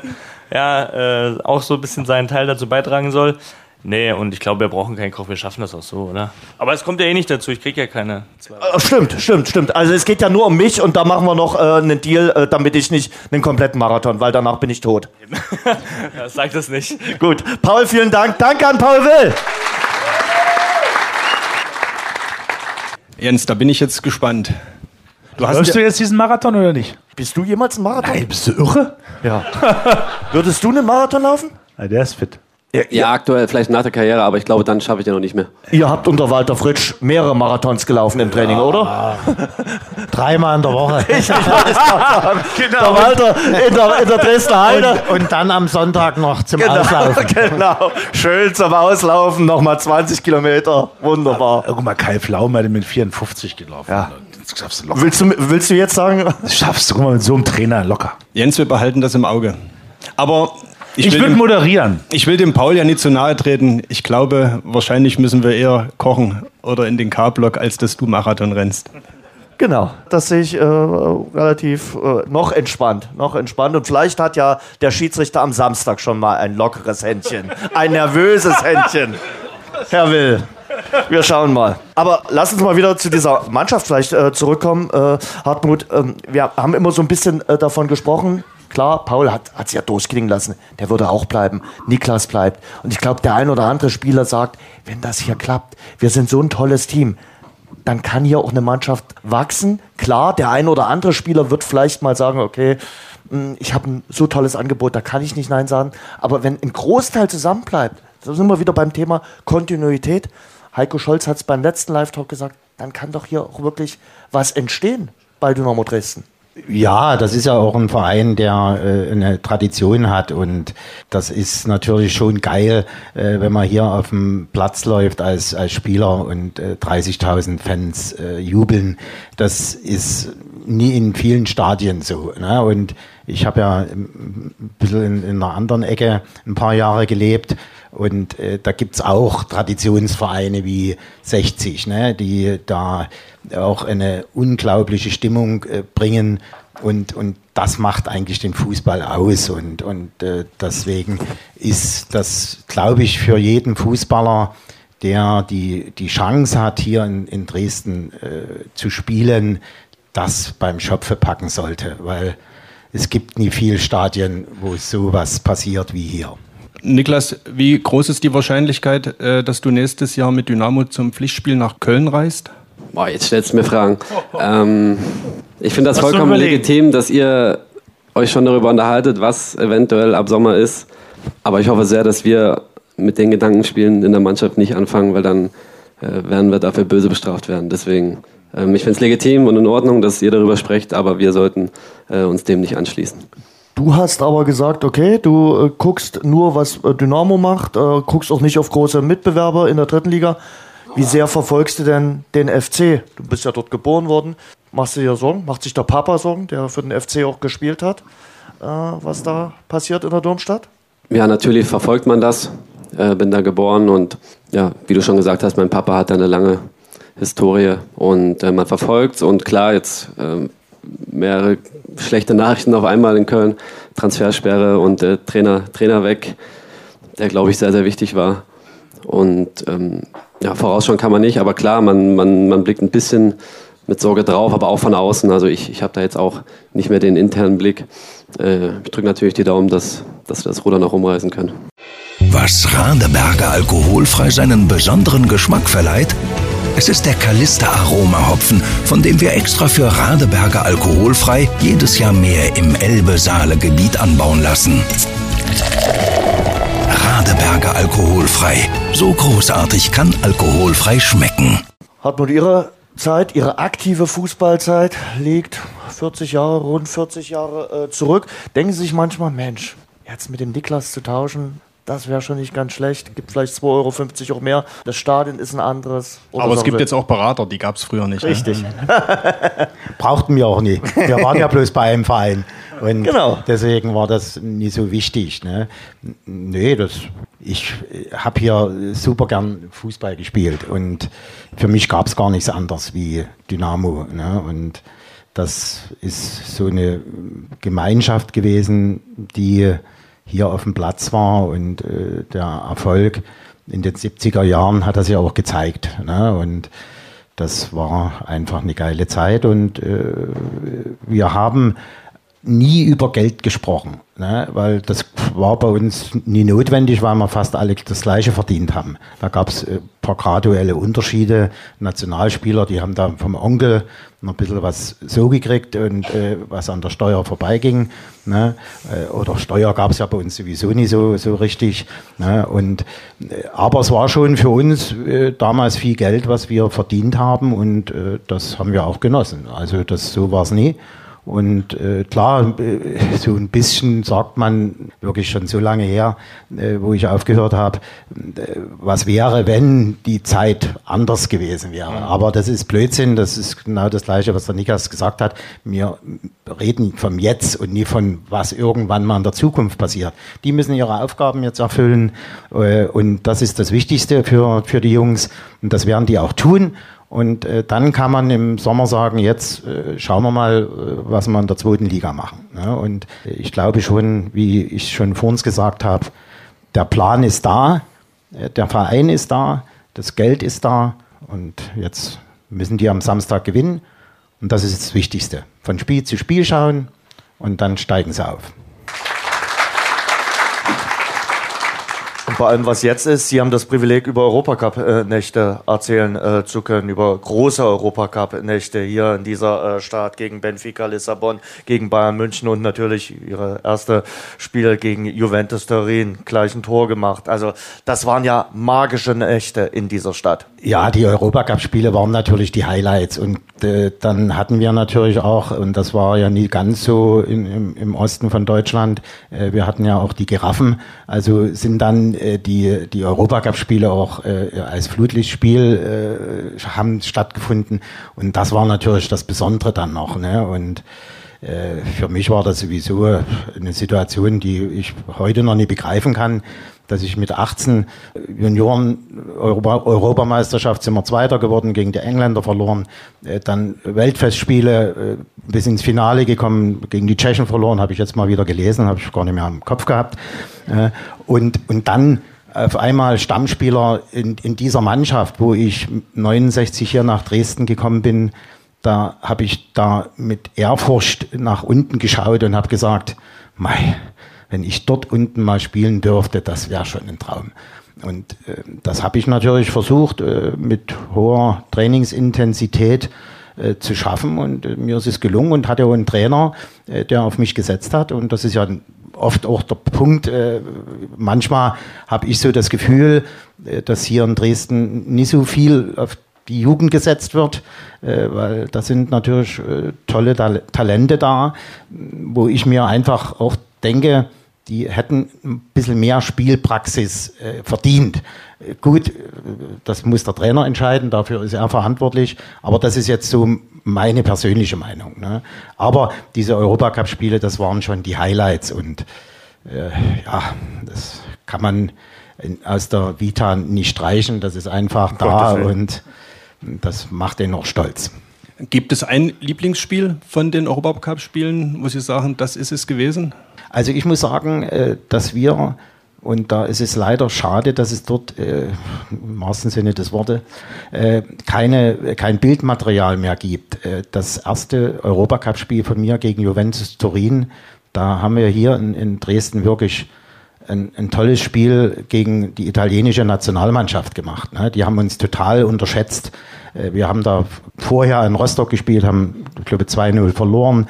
ja, äh, auch so ein bisschen seinen Teil dazu beitragen soll. Nee, und ich glaube, wir brauchen keinen Koch, wir schaffen das auch so, oder? Aber es kommt ja eh nicht dazu, ich kriege ja keine zwei. Äh, stimmt, stimmt, stimmt. Also es geht ja nur um mich und da machen wir noch äh, einen Deal, äh, damit ich nicht einen kompletten Marathon, weil danach bin ich tot. ja, sag das nicht. Gut, Paul, vielen Dank. Danke an Paul Will. Jens, da bin ich jetzt gespannt. Du hast Läufst du jetzt diesen Marathon oder nicht? Bist du jemals einen Marathon? Nein, bist du irre? Ja. Würdest du einen Marathon laufen? Ja, der ist fit. Ja, ja, aktuell vielleicht nach der Karriere, aber ich glaube, dann schaffe ich den noch nicht mehr. Ihr habt unter Walter Fritsch mehrere Marathons gelaufen im Training, ja. oder? Dreimal in der Woche. Ich genau. Der Walter in der, in der Dresdner Heide. Und, und, dann am Sonntag noch zum genau, Auslaufen. Genau, schön zum Auslaufen, nochmal 20 Kilometer, wunderbar. Guck mal, Kai Pflaum hat mit 54 gelaufen. Ja. Das schaffst du locker. Willst du, willst du jetzt sagen? Das schaffst du, guck mal, mit so einem Trainer locker. Jens, wir behalten das im Auge. Aber ich, ich würde moderieren. Ich will dem Paul ja nicht zu nahe treten. Ich glaube, wahrscheinlich müssen wir eher kochen oder in den K-Block, als dass du Marathon rennst. Genau, das sehe ich äh, relativ äh, noch entspannt, noch entspannt. Und vielleicht hat ja der Schiedsrichter am Samstag schon mal ein lockeres Händchen, ein nervöses Händchen. Herr Will. Wir schauen mal. Aber lass uns mal wieder zu dieser Mannschaft vielleicht äh, zurückkommen. Äh, Hartmut, ähm, wir haben immer so ein bisschen äh, davon gesprochen. Klar, Paul hat es ja durchklingen lassen. Der würde auch bleiben. Niklas bleibt. Und ich glaube, der ein oder andere Spieler sagt, wenn das hier klappt, wir sind so ein tolles Team, dann kann hier auch eine Mannschaft wachsen. Klar, der ein oder andere Spieler wird vielleicht mal sagen, okay, hm, ich habe ein so tolles Angebot, da kann ich nicht Nein sagen. Aber wenn ein Großteil zusammenbleibt, da sind wir wieder beim Thema Kontinuität, Heiko Scholz hat es beim letzten Live-Talk gesagt, dann kann doch hier auch wirklich was entstehen bei Dynamo Dresden. Ja, das ist ja auch ein Verein, der äh, eine Tradition hat und das ist natürlich schon geil, äh, wenn man hier auf dem Platz läuft als, als Spieler und äh, 30.000 Fans äh, jubeln. Das ist nie in vielen Stadien so. Ne? Und ich habe ja ein bisschen in, in einer anderen Ecke ein paar Jahre gelebt und äh, da gibt's auch Traditionsvereine wie 60, ne, die da auch eine unglaubliche Stimmung äh, bringen. Und, und das macht eigentlich den Fußball aus. Und, und äh, deswegen ist das, glaube ich, für jeden Fußballer, der die, die Chance hat, hier in, in Dresden äh, zu spielen, das beim Schopfe packen sollte. Weil es gibt nie viele Stadien, wo sowas passiert wie hier. Niklas, wie groß ist die Wahrscheinlichkeit, äh, dass du nächstes Jahr mit Dynamo zum Pflichtspiel nach Köln reist? Boah, jetzt stellst du mir Fragen. Ähm, ich finde das vollkommen legitim, dass ihr euch schon darüber unterhaltet, was eventuell ab Sommer ist. Aber ich hoffe sehr, dass wir mit den Gedankenspielen in der Mannschaft nicht anfangen, weil dann äh, werden wir dafür böse bestraft werden. Deswegen, ähm, ich finde es legitim und in Ordnung, dass ihr darüber sprecht, aber wir sollten äh, uns dem nicht anschließen. Du hast aber gesagt, okay, du äh, guckst nur, was äh, Dynamo macht, äh, guckst auch nicht auf große Mitbewerber in der dritten Liga. Wie sehr verfolgst du denn den FC? Du bist ja dort geboren worden. Machst du dir Sorgen? Macht sich der Papa Sorgen, der für den FC auch gespielt hat, äh, was da passiert in der Domstadt? Ja, natürlich verfolgt man das. Äh, bin da geboren und ja, wie du schon gesagt hast, mein Papa hat da eine lange Historie und äh, man verfolgt und klar, jetzt ähm, mehrere schlechte Nachrichten auf einmal in Köln. Transfersperre und der Trainer, Trainer weg, der glaube ich sehr, sehr wichtig war. Und ähm, ja, vorausschauen kann man nicht, aber klar, man, man, man blickt ein bisschen mit Sorge drauf, aber auch von außen. Also ich, ich habe da jetzt auch nicht mehr den internen Blick. Äh, ich drücke natürlich die Daumen, dass, dass wir das Ruder noch umreißen können. Was Radeberger alkoholfrei seinen besonderen Geschmack verleiht? Es ist der Kalista Aroma Hopfen, von dem wir extra für Radeberger alkoholfrei jedes Jahr mehr im Elbe-Saale-Gebiet anbauen lassen. Radeberger alkoholfrei. So großartig kann alkoholfrei schmecken. Hartmut, Ihre Zeit, Ihre aktive Fußballzeit liegt 40 Jahre, rund 40 Jahre äh, zurück. Denken Sie sich manchmal, Mensch, jetzt mit dem Niklas zu tauschen, das wäre schon nicht ganz schlecht. Gibt vielleicht 2,50 Euro auch mehr. Das Stadion ist ein anderes. Oder Aber es gibt jetzt auch Berater, die gab es früher nicht. Ne? Richtig. Ne? Brauchten wir auch nie. Wir waren ja bloß bei einem Verein. Und genau. deswegen war das nie so wichtig. Ne? Nee, das, ich habe hier super gern Fußball gespielt. Und für mich gab es gar nichts anderes wie Dynamo. Ne? Und das ist so eine Gemeinschaft gewesen, die hier auf dem Platz war und äh, der Erfolg in den 70er Jahren hat das ja auch gezeigt. Ne? Und das war einfach eine geile Zeit und äh, wir haben nie über Geld gesprochen, ne? weil das war bei uns nie notwendig, weil wir fast alle das Gleiche verdient haben. Da gab es ein äh, paar graduelle Unterschiede. Nationalspieler, die haben da vom Onkel noch ein bisschen was so gekriegt und äh, was an der Steuer vorbeiging. Ne? Äh, oder Steuer gab es ja bei uns sowieso nie so, so richtig. Ne? Und, äh, aber es war schon für uns äh, damals viel Geld, was wir verdient haben und äh, das haben wir auch genossen. Also das, so war es nie. Und äh, klar, äh, so ein bisschen sagt man wirklich schon so lange her, äh, wo ich aufgehört habe, äh, was wäre, wenn die Zeit anders gewesen wäre. Mhm. Aber das ist Blödsinn, das ist genau das Gleiche, was der Nikas gesagt hat. Wir reden vom Jetzt und nie von was irgendwann mal in der Zukunft passiert. Die müssen ihre Aufgaben jetzt erfüllen äh, und das ist das Wichtigste für, für die Jungs und das werden die auch tun. Und äh, dann kann man im Sommer sagen, jetzt äh, schauen wir mal, äh, was wir in der zweiten Liga machen. Ne? Und ich glaube schon, wie ich schon vor uns gesagt habe, der Plan ist da, äh, der Verein ist da, das Geld ist da und jetzt müssen die am Samstag gewinnen. Und das ist das Wichtigste. Von Spiel zu Spiel schauen und dann steigen sie auf. Bei allem, was jetzt ist, Sie haben das Privileg, über Europacup-Nächte erzählen äh, zu können, über große Europacup-Nächte hier in dieser äh, Stadt gegen Benfica Lissabon, gegen Bayern München und natürlich Ihre erste Spiel gegen Juventus Turin, gleich ein Tor gemacht. Also das waren ja magische Nächte in dieser Stadt. Ja, die Europacup-Spiele waren natürlich die Highlights und dann hatten wir natürlich auch, und das war ja nie ganz so in, im, im Osten von Deutschland, äh, wir hatten ja auch die Giraffen, also sind dann äh, die, die Europacup-Spiele auch äh, als Flutlichtspiel äh, haben stattgefunden. Und das war natürlich das Besondere dann noch. Ne? Und äh, für mich war das sowieso eine Situation, die ich heute noch nicht begreifen kann, dass ich mit 18 Junioren Europa, Europameisterschaft sind wir Zweiter geworden, gegen die Engländer verloren, äh, dann Weltfestspiele äh, bis ins Finale gekommen, gegen die Tschechen verloren, habe ich jetzt mal wieder gelesen, habe ich gar nicht mehr im Kopf gehabt. Äh, und, und dann auf einmal Stammspieler in, in dieser Mannschaft, wo ich 69 hier nach Dresden gekommen bin, da habe ich da mit Ehrfurcht nach unten geschaut und habe gesagt, mei, wenn ich dort unten mal spielen dürfte, das wäre schon ein Traum. Und äh, das habe ich natürlich versucht, äh, mit hoher Trainingsintensität äh, zu schaffen. Und äh, mir ist es gelungen und hatte auch einen Trainer, äh, der auf mich gesetzt hat. Und das ist ja oft auch der Punkt. Äh, manchmal habe ich so das Gefühl, dass hier in Dresden nicht so viel auf die Jugend gesetzt wird, weil da sind natürlich tolle Talente da, wo ich mir einfach auch denke, die hätten ein bisschen mehr Spielpraxis äh, verdient. Gut, äh, das muss der Trainer entscheiden, dafür ist er verantwortlich, aber das ist jetzt so meine persönliche Meinung. Ne? Aber diese Europacup-Spiele, das waren schon die Highlights und äh, ja, das kann man aus der Vita nicht streichen, das ist einfach da und das macht den noch stolz. Gibt es ein Lieblingsspiel von den Europacup-Spielen, wo Sie sagen, das ist es gewesen? Also ich muss sagen, äh, dass wir, und da ist es leider schade, dass es dort äh, im wahrsten Sinne des Wortes äh, keine, kein Bildmaterial mehr gibt. Das erste Europacup-Spiel von mir gegen Juventus Turin, da haben wir hier in, in Dresden wirklich ein, ein, tolles Spiel gegen die italienische Nationalmannschaft gemacht. Ne? Die haben uns total unterschätzt. Wir haben da vorher in Rostock gespielt, haben, ich glaube, 2-0 verloren.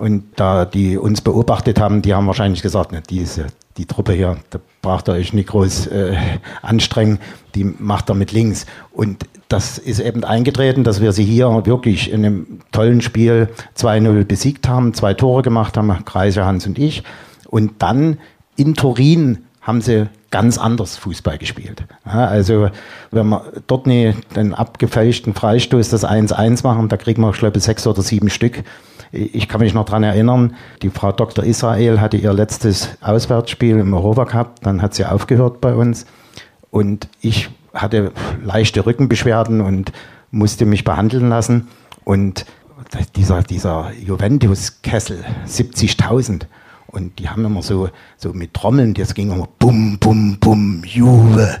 Und da die uns beobachtet haben, die haben wahrscheinlich gesagt, ne, diese, die Truppe hier, da braucht ihr euch nicht groß äh, anstrengen, die macht er mit links. Und das ist eben eingetreten, dass wir sie hier wirklich in einem tollen Spiel 2-0 besiegt haben, zwei Tore gemacht haben, Kreise, Hans und ich. Und dann in Turin haben sie ganz anders Fußball gespielt. Ja, also wenn wir dort nicht den abgefälschten Freistoß das 1-1 machen, da kriegen wir, ich glaube, sechs oder sieben Stück. Ich kann mich noch daran erinnern, die Frau Dr. Israel hatte ihr letztes Auswärtsspiel im Europacup, dann hat sie aufgehört bei uns und ich hatte leichte Rückenbeschwerden und musste mich behandeln lassen und dieser, dieser Juventus-Kessel, 70.000, und die haben immer so, so mit Trommeln, das ging immer bum, bum, bum, Juve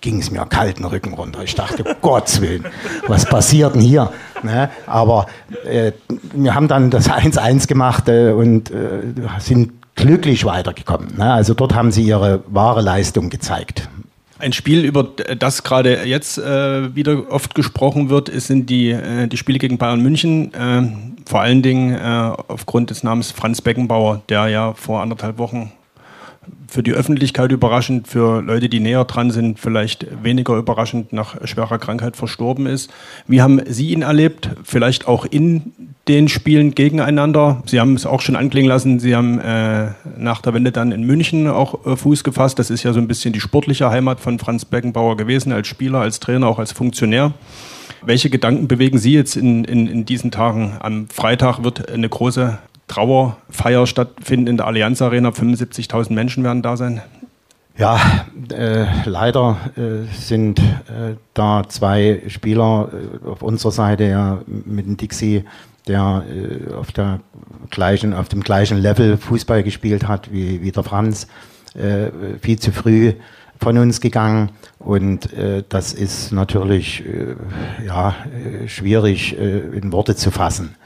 ging es mir kalten Rücken runter. Ich dachte, Gottes Willen, was passiert denn hier? Ne? Aber äh, wir haben dann das 1-1 gemacht äh, und äh, sind glücklich weitergekommen. Ne? Also dort haben sie ihre wahre Leistung gezeigt. Ein Spiel, über das gerade jetzt äh, wieder oft gesprochen wird, sind die, äh, die Spiele gegen Bayern München. Äh, vor allen Dingen äh, aufgrund des Namens Franz Beckenbauer, der ja vor anderthalb Wochen für die Öffentlichkeit überraschend, für Leute, die näher dran sind, vielleicht weniger überraschend nach schwerer Krankheit verstorben ist. Wie haben Sie ihn erlebt? Vielleicht auch in den Spielen gegeneinander? Sie haben es auch schon anklingen lassen, Sie haben äh, nach der Wende dann in München auch äh, Fuß gefasst. Das ist ja so ein bisschen die sportliche Heimat von Franz Beckenbauer gewesen, als Spieler, als Trainer, auch als Funktionär. Welche Gedanken bewegen Sie jetzt in, in, in diesen Tagen? Am Freitag wird eine große Trauerfeier stattfinden in der Allianz Arena. 75.000 Menschen werden da sein. Ja, äh, leider äh, sind äh, da zwei Spieler äh, auf unserer Seite ja mit dem Dixie, der äh, auf, der gleichen, auf dem gleichen Level Fußball gespielt hat wie, wie der Franz, äh, viel zu früh von uns gegangen und das ist natürlich ja, schwierig in Worte zu fassen.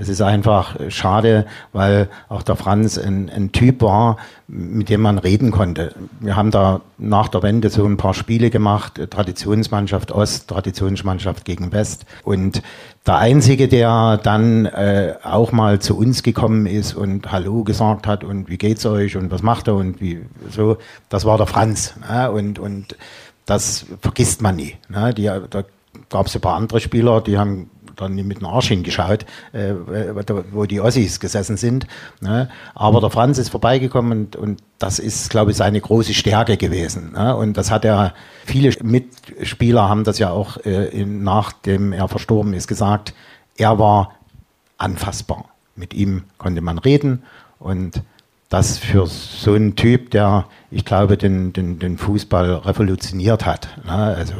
Es ist einfach schade, weil auch der Franz ein, ein, Typ war, mit dem man reden konnte. Wir haben da nach der Wende so ein paar Spiele gemacht, Traditionsmannschaft Ost, Traditionsmannschaft gegen West. Und der Einzige, der dann äh, auch mal zu uns gekommen ist und Hallo gesagt hat und wie geht's euch und was macht er und wie so, das war der Franz. Ne? Und, und das vergisst man nie. Ne? Die, da gab es ein paar andere Spieler, die haben dann mit dem Arsch hingeschaut, äh, wo die Ossis gesessen sind. Ne? Aber der Franz ist vorbeigekommen und, und das ist, glaube ich, seine große Stärke gewesen. Ne? Und das hat er, viele Mitspieler haben das ja auch, äh, in, nachdem er verstorben ist, gesagt, er war anfassbar. Mit ihm konnte man reden und das für so einen Typ, der, ich glaube, den, den, den Fußball revolutioniert hat. Ne? Also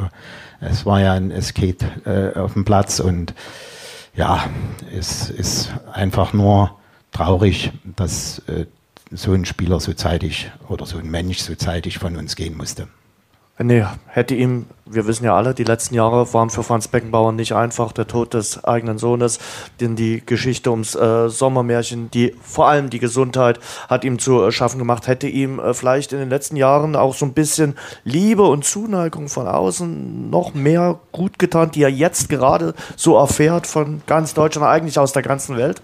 es war ja ein Skate äh, auf dem Platz und ja, es ist einfach nur traurig, dass äh, so ein Spieler so zeitig oder so ein Mensch so zeitig von uns gehen musste. Nee, hätte ihm, wir wissen ja alle, die letzten Jahre waren für Franz Beckenbauer nicht einfach. Der Tod des eigenen Sohnes, denn die Geschichte ums äh, Sommermärchen, die vor allem die Gesundheit hat ihm zu äh, schaffen gemacht. Hätte ihm äh, vielleicht in den letzten Jahren auch so ein bisschen Liebe und Zuneigung von außen noch mehr gut getan, die er jetzt gerade so erfährt von ganz Deutschland, eigentlich aus der ganzen Welt?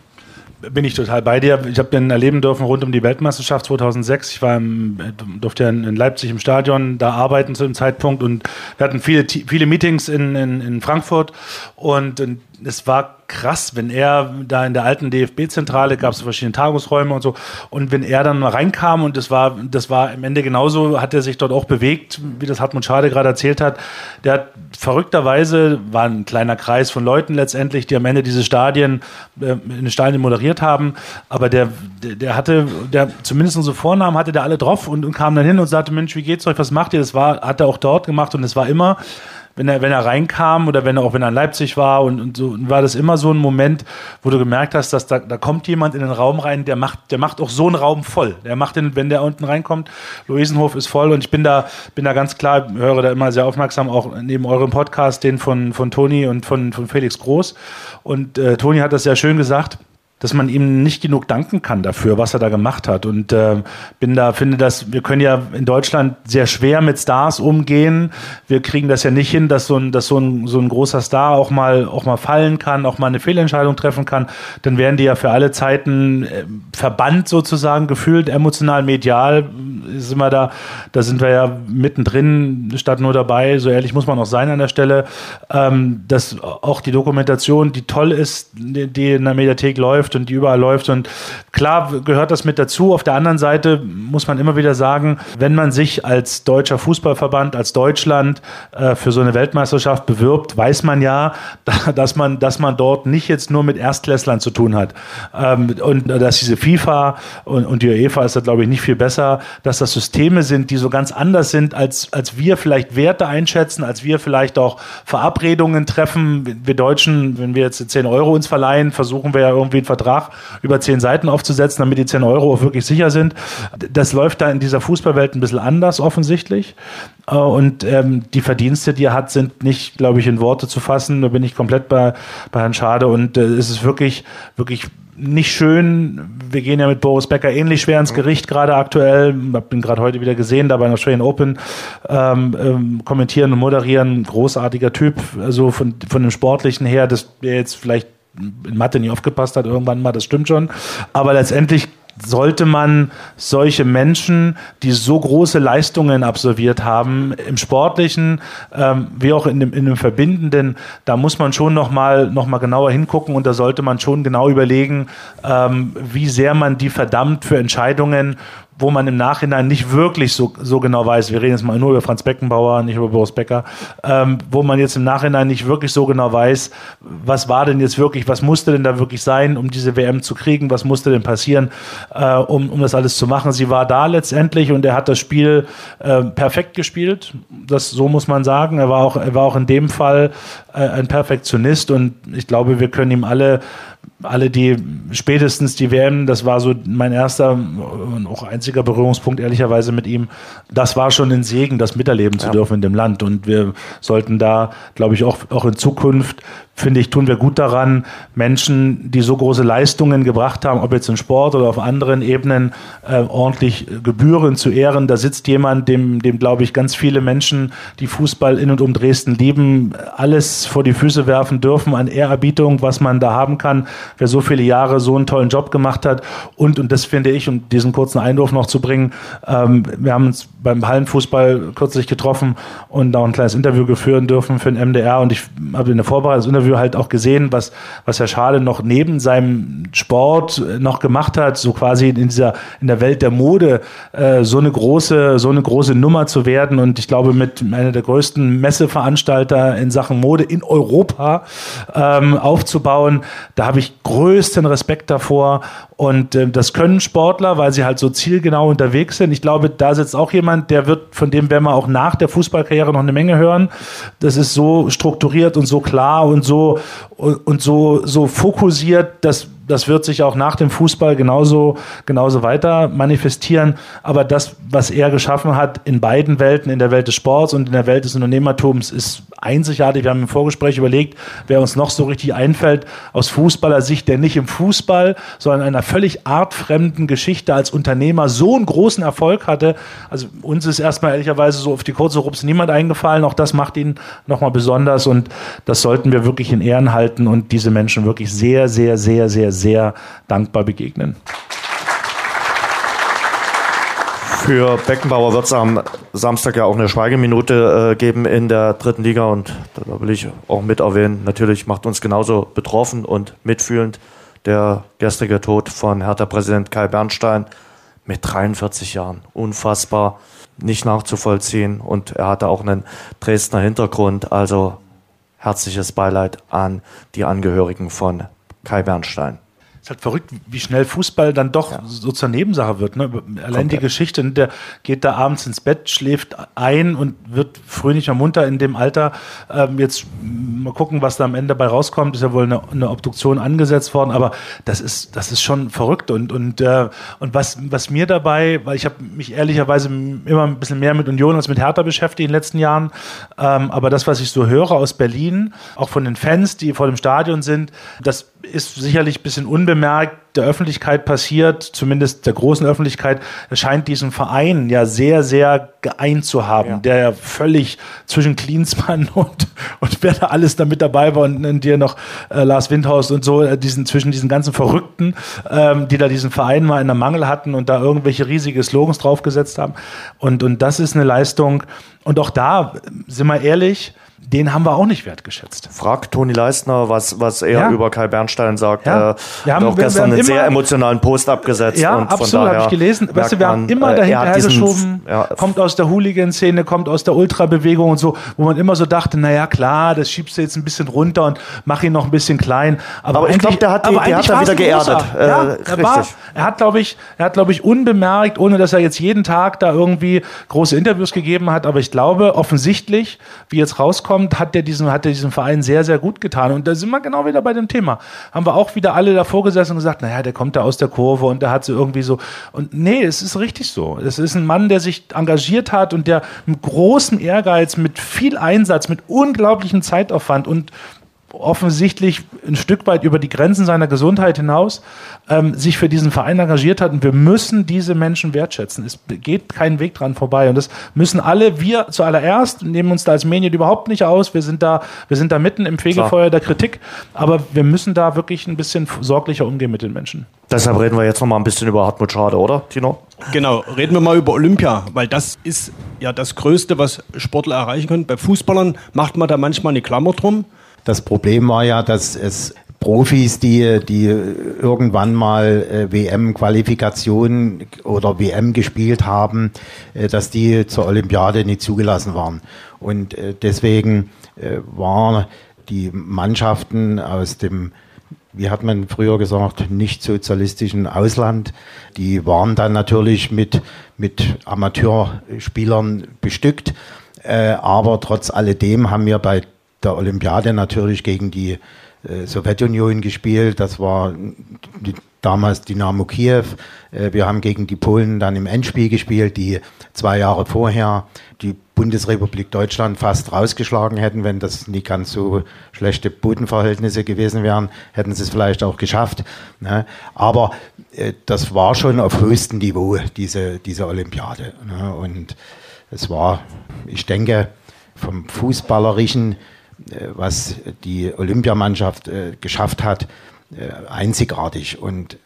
Bin ich total bei dir. Ich habe den erleben dürfen rund um die Weltmeisterschaft 2006. Ich war im, durfte ja in Leipzig im Stadion da arbeiten zu dem Zeitpunkt und wir hatten viele, viele Meetings in, in, in Frankfurt und, und es war krass, wenn er da in der alten DFB-Zentrale gab es verschiedene Tagungsräume und so. Und wenn er dann mal reinkam und das war, das war am Ende genauso, hat er sich dort auch bewegt, wie das Hartmut Schade gerade erzählt hat. Der hat verrückterweise, war ein kleiner Kreis von Leuten letztendlich, die am Ende diese Stadien, äh, in den Stadien moderiert haben. Aber der, der, der hatte, der zumindest unsere Vornamen hatte der alle drauf und, und kam dann hin und sagte, Mensch, wie geht's euch, was macht ihr? Das war, hat er auch dort gemacht und es war immer, wenn er, wenn er reinkam oder wenn er auch wenn er in Leipzig war und, und so, war das immer so ein Moment, wo du gemerkt hast, dass da, da kommt jemand in den Raum rein, der macht, der macht auch so einen Raum voll. Der macht den, wenn der unten reinkommt, Luisenhof ist voll und ich bin da, bin da ganz klar, höre da immer sehr aufmerksam, auch neben eurem Podcast, den von, von Toni und von, von Felix Groß. Und äh, Toni hat das sehr schön gesagt dass man ihm nicht genug danken kann dafür, was er da gemacht hat. Und äh, bin da, finde das, wir können ja in Deutschland sehr schwer mit Stars umgehen. Wir kriegen das ja nicht hin, dass so ein, dass so ein, so ein großer Star auch mal, auch mal fallen kann, auch mal eine Fehlentscheidung treffen kann. Dann werden die ja für alle Zeiten äh, verbannt sozusagen, gefühlt, emotional, medial sind wir da, da sind wir ja mittendrin, statt nur dabei. So ehrlich muss man auch sein an der Stelle, ähm, dass auch die Dokumentation, die toll ist, die in der Mediathek läuft, und die überall läuft. Und klar gehört das mit dazu. Auf der anderen Seite muss man immer wieder sagen, wenn man sich als deutscher Fußballverband, als Deutschland äh, für so eine Weltmeisterschaft bewirbt, weiß man ja, dass man, dass man dort nicht jetzt nur mit Erstklässlern zu tun hat. Ähm, und dass diese FIFA und, und die UEFA ist da, glaube ich, nicht viel besser, dass das Systeme sind, die so ganz anders sind, als, als wir vielleicht Werte einschätzen, als wir vielleicht auch Verabredungen treffen. Wir Deutschen, wenn wir jetzt 10 Euro uns verleihen, versuchen wir ja irgendwie einen Vertrag über zehn Seiten aufzusetzen, damit die 10 Euro auch wirklich sicher sind. Das läuft da in dieser Fußballwelt ein bisschen anders offensichtlich. Äh, und ähm, die Verdienste, die er hat, sind nicht, glaube ich, in Worte zu fassen. Da bin ich komplett bei, bei Herrn Schade. Und äh, es ist wirklich, wirklich nicht schön. Wir gehen ja mit Boris Becker ähnlich schwer ins Gericht gerade aktuell. Ich bin gerade heute wieder gesehen, da bei der Australian Open ähm, ähm, kommentieren und moderieren. Großartiger Typ, also von, von dem Sportlichen her, das wäre jetzt vielleicht in Mathe nie aufgepasst hat irgendwann mal, das stimmt schon. Aber letztendlich sollte man solche Menschen, die so große Leistungen absolviert haben, im Sportlichen ähm, wie auch in dem, in dem Verbindenden, da muss man schon nochmal noch mal genauer hingucken und da sollte man schon genau überlegen, ähm, wie sehr man die verdammt für Entscheidungen, wo man im Nachhinein nicht wirklich so, so genau weiß, wir reden jetzt mal nur über Franz Beckenbauer, nicht über Boris Becker, ähm, wo man jetzt im Nachhinein nicht wirklich so genau weiß, was war denn jetzt wirklich, was musste denn da wirklich sein, um diese WM zu kriegen, was musste denn passieren, äh, um, um das alles zu machen. Sie war da letztendlich und er hat das Spiel äh, perfekt gespielt, das so muss man sagen. Er war auch, er war auch in dem Fall äh, ein Perfektionist und ich glaube, wir können ihm alle alle die spätestens die WM, das war so mein erster und auch einziger Berührungspunkt ehrlicherweise mit ihm. Das war schon ein Segen, das miterleben zu ja. dürfen in dem Land und wir sollten da, glaube ich, auch auch in Zukunft finde ich, tun wir gut daran, Menschen, die so große Leistungen gebracht haben, ob jetzt in Sport oder auf anderen Ebenen, äh, ordentlich Gebühren zu ehren. Da sitzt jemand, dem, dem glaube ich, ganz viele Menschen, die Fußball in und um Dresden lieben, alles vor die Füße werfen dürfen an Ehrerbietung, was man da haben kann, wer so viele Jahre so einen tollen Job gemacht hat. Und, und das finde ich, um diesen kurzen Einwurf noch zu bringen, ähm, wir haben uns beim Hallenfußball kürzlich getroffen und auch ein kleines Interview geführen dürfen für den MDR und ich habe in der Vorbereitung das Interview halt auch gesehen, was, was Herr Schade noch neben seinem Sport noch gemacht hat, so quasi in dieser, in der Welt der Mode, äh, so eine große, so eine große Nummer zu werden. Und ich glaube mit einer der größten Messeveranstalter in Sachen Mode in Europa ähm, aufzubauen, da habe ich größten Respekt davor und äh, das können Sportler, weil sie halt so zielgenau unterwegs sind. Ich glaube, da sitzt auch jemand, der wird, von dem werden wir auch nach der Fußballkarriere noch eine Menge hören. Das ist so strukturiert und so klar und so und, und so, so fokussiert, dass das wird sich auch nach dem Fußball genauso, genauso weiter manifestieren. Aber das, was er geschaffen hat in beiden Welten, in der Welt des Sports und in der Welt des Unternehmertums, ist einzigartig. Wir haben im Vorgespräch überlegt, wer uns noch so richtig einfällt aus Fußballersicht, der nicht im Fußball, sondern in einer völlig artfremden Geschichte als Unternehmer so einen großen Erfolg hatte. Also uns ist erstmal ehrlicherweise so auf die kurze Rups niemand eingefallen. Auch das macht ihn nochmal besonders und das sollten wir wirklich in Ehren halten und diese Menschen wirklich sehr, sehr, sehr, sehr, sehr dankbar begegnen. Für Beckenbauer wird es am Samstag ja auch eine Schweigeminute äh, geben in der dritten Liga und da will ich auch mit erwähnen, natürlich macht uns genauso betroffen und mitfühlend der gestrige Tod von Hertha-Präsident Kai Bernstein mit 43 Jahren. Unfassbar, nicht nachzuvollziehen und er hatte auch einen Dresdner Hintergrund, also herzliches Beileid an die Angehörigen von Kai Bernstein ist halt verrückt, wie schnell Fußball dann doch ja. so zur Nebensache wird. Ne? Allein Komplett. die Geschichte, ne? der geht da abends ins Bett, schläft ein und wird fröhlich und munter in dem Alter. Ähm, jetzt mal gucken, was da am Ende dabei rauskommt. Ist ja wohl eine, eine Obduktion angesetzt worden, aber das ist, das ist schon verrückt. Und, und, äh, und was, was mir dabei, weil ich habe mich ehrlicherweise immer ein bisschen mehr mit Union als mit Hertha beschäftigt in den letzten Jahren, ähm, aber das, was ich so höre aus Berlin, auch von den Fans, die vor dem Stadion sind, das ist sicherlich ein bisschen unbemerkt der Öffentlichkeit passiert, zumindest der großen Öffentlichkeit, scheint diesen Verein ja sehr, sehr geeint zu haben, ja. der ja völlig zwischen Klinsmann und, und wer da alles da mit dabei war und, und dir noch äh, Lars Windhaus und so, äh, diesen, zwischen diesen ganzen Verrückten, ähm, die da diesen Verein mal in der Mangel hatten und da irgendwelche riesige Slogans draufgesetzt haben. Und, und das ist eine Leistung. Und auch da, sind wir ehrlich, den haben wir auch nicht wertgeschätzt. Frag Toni Leistner, was, was er ja. über Kai Bernstein sagt. Ja. Äh, wir haben auch gestern einen sehr emotionalen Post abgesetzt. Ja, und absolut, habe ich gelesen. Weißt du, wir haben immer äh, dahinter hergeschoben, ja. kommt aus der Hooligan-Szene, kommt aus der Ultrabewegung und so, wo man immer so dachte, naja, klar, das schiebst du jetzt ein bisschen runter und mach ihn noch ein bisschen klein. Aber, aber ich glaube, der hat, die, der hat da wieder geerdet. Äh, er, war, er hat, glaube ich, er hat, glaube ich, unbemerkt, ohne dass er jetzt jeden Tag da irgendwie große Interviews gegeben hat, aber ich glaube, offensichtlich, wie jetzt rauskommt, hat der diesen, hat der diesem Verein sehr, sehr gut getan. Und da sind wir genau wieder bei dem Thema. Haben wir auch wieder alle davor gesessen und gesagt, naja, der kommt da aus der Kurve und der hat so irgendwie so. Und nee, es ist richtig so. Es ist ein Mann, der sich engagiert hat und der mit großem Ehrgeiz, mit viel Einsatz, mit unglaublichem Zeitaufwand und offensichtlich ein Stück weit über die Grenzen seiner Gesundheit hinaus ähm, sich für diesen Verein engagiert hat. Und wir müssen diese Menschen wertschätzen. Es geht kein Weg dran vorbei. Und das müssen alle, wir zuallererst, nehmen uns da als Medien überhaupt nicht aus. Wir sind da, wir sind da mitten im Fegefeuer der Kritik. Aber wir müssen da wirklich ein bisschen sorglicher umgehen mit den Menschen. Deshalb reden wir jetzt noch mal ein bisschen über Hartmut Schade, oder, Tino? Genau, reden wir mal über Olympia, weil das ist ja das Größte, was Sportler erreichen können. Bei Fußballern macht man da manchmal eine Klammer drum. Das Problem war ja, dass es Profis, die, die irgendwann mal äh, WM-Qualifikation oder WM gespielt haben, äh, dass die zur Olympiade nicht zugelassen waren. Und äh, deswegen waren die Mannschaften aus dem wie hat man früher gesagt, nicht sozialistischen Ausland. Die waren dann natürlich mit, mit Amateurspielern bestückt. Äh, aber trotz alledem haben wir bei der Olympiade natürlich gegen die äh, Sowjetunion gespielt. Das war die, damals Dynamo Kiew. Äh, wir haben gegen die Polen dann im Endspiel gespielt, die zwei Jahre vorher die Bundesrepublik Deutschland fast rausgeschlagen hätten, wenn das nicht ganz so schlechte Bodenverhältnisse gewesen wären, hätten sie es vielleicht auch geschafft. Ne? Aber äh, das war schon auf höchstem Niveau, diese, diese Olympiade. Ne? Und es war, ich denke, vom Fußballerischen, was die Olympiamannschaft äh, geschafft hat, äh, einzigartig. Und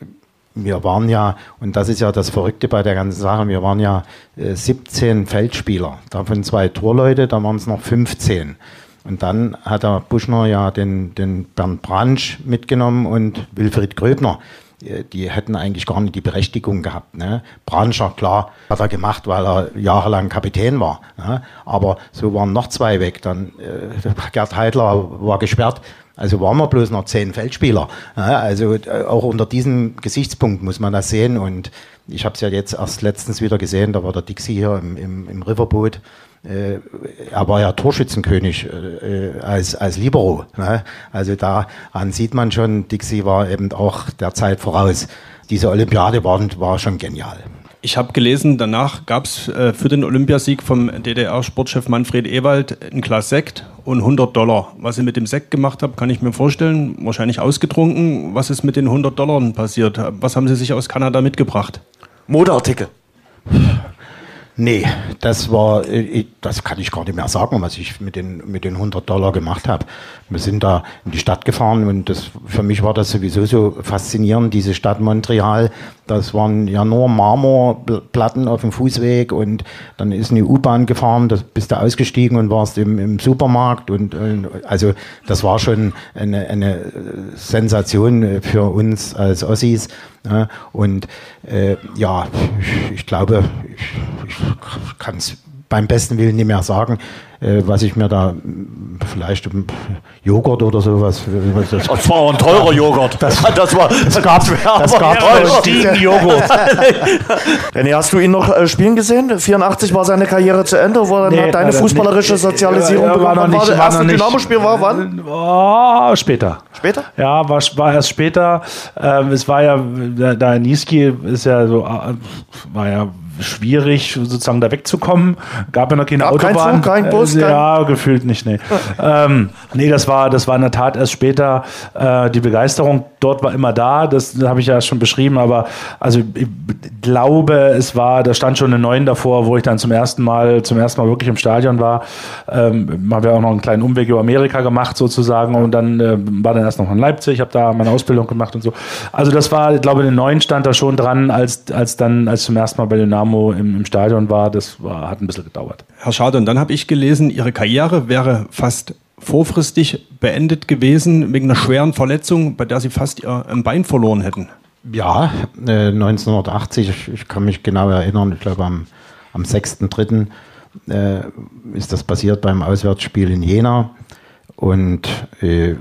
wir waren ja, und das ist ja das Verrückte bei der ganzen Sache, wir waren ja 17 Feldspieler, davon zwei Torleute, da waren es noch 15. Und dann hat der Buschner ja den, den Bernd Bransch mitgenommen und Wilfried Gröbner. Die hätten eigentlich gar nicht die Berechtigung gehabt. Ne? Branscher, klar, hat er gemacht, weil er jahrelang Kapitän war. Ne? Aber so waren noch zwei weg. Dann äh, Gerd Heidler war gesperrt. Also waren wir bloß noch zehn Feldspieler. Also äh, auch unter diesem Gesichtspunkt muss man das sehen. Und ich habe es ja jetzt erst letztens wieder gesehen, da war der Dixie hier im, im, im Riverboot. Äh, er war ja Torschützenkönig äh, als, als Libero. Ne? Also daran sieht man schon, Dixie war eben auch der Zeit voraus. Diese Olympiade war, war schon genial. Ich habe gelesen, danach gab es äh, für den Olympiasieg vom DDR-Sportchef Manfred Ewald ein Glas Sekt und 100 Dollar. Was ihr mit dem Sekt gemacht habt, kann ich mir vorstellen. Wahrscheinlich ausgetrunken. Was ist mit den 100 Dollar passiert? Was haben Sie sich aus Kanada mitgebracht? Modeartikel. Nee, das war, äh, das kann ich gar nicht mehr sagen, was ich mit den, mit den 100 Dollar gemacht habe. Wir sind da in die Stadt gefahren und das, für mich war das sowieso so faszinierend, diese Stadt Montreal. Das waren ja nur Marmorplatten auf dem Fußweg und dann ist eine U-Bahn gefahren, da bist du ausgestiegen und warst im, im Supermarkt und, und, also das war schon eine, eine Sensation für uns als Ossis. Ja, und äh, ja, ich, ich glaube, ich, ich kann es beim besten Willen nicht mehr sagen, äh, was ich mir da vielleicht Joghurt oder sowas. Das, war ein teurer Joghurt. Das, das war das gab das gab Stiegen Joghurt. René, hast du ihn noch äh, spielen gesehen? 84 war seine Karriere zu Ende, wo dann nee, deine fußballerische nicht. Sozialisierung ja, war noch nicht. Das erste Dynamo-Spiel war wann? Oh, später. Später? Ja, war, war erst später. Ähm, es war ja, da Niski ist ja so, äh, war ja schwierig, sozusagen da wegzukommen. Gab ja noch keine Gab Autobahn. Kein Zug, kein Bus, äh, ja, gefühlt nicht, nee. ähm, nee, das war, das war in der Tat erst später. Äh, die Begeisterung dort war immer da, das, das habe ich ja schon beschrieben, aber also ich glaube, es war, da stand schon eine Neun davor, wo ich dann zum ersten Mal, zum ersten Mal wirklich im Stadion war. Ähm, haben wir auch noch einen kleinen Umweg über Amerika gemacht sozusagen und dann äh, war dann erst noch in Leipzig, habe da meine Ausbildung gemacht und so. Also das war, ich glaube, eine Neun stand da schon dran, als, als dann, als zum ersten Mal bei Dynamo Dynamo im, im Stadion war, das war, hat ein bisschen gedauert. Herr Schade, und dann habe ich gelesen, Ihre Karriere wäre fast vorfristig beendet gewesen wegen einer schweren Verletzung, bei der Sie fast Ihr Bein verloren hätten. Ja, äh, 1980, ich, ich, kann mich genau erinnern, ich glaube am, am 6.3. Äh, ist das passiert beim Auswärtsspiel in Jena. Und äh,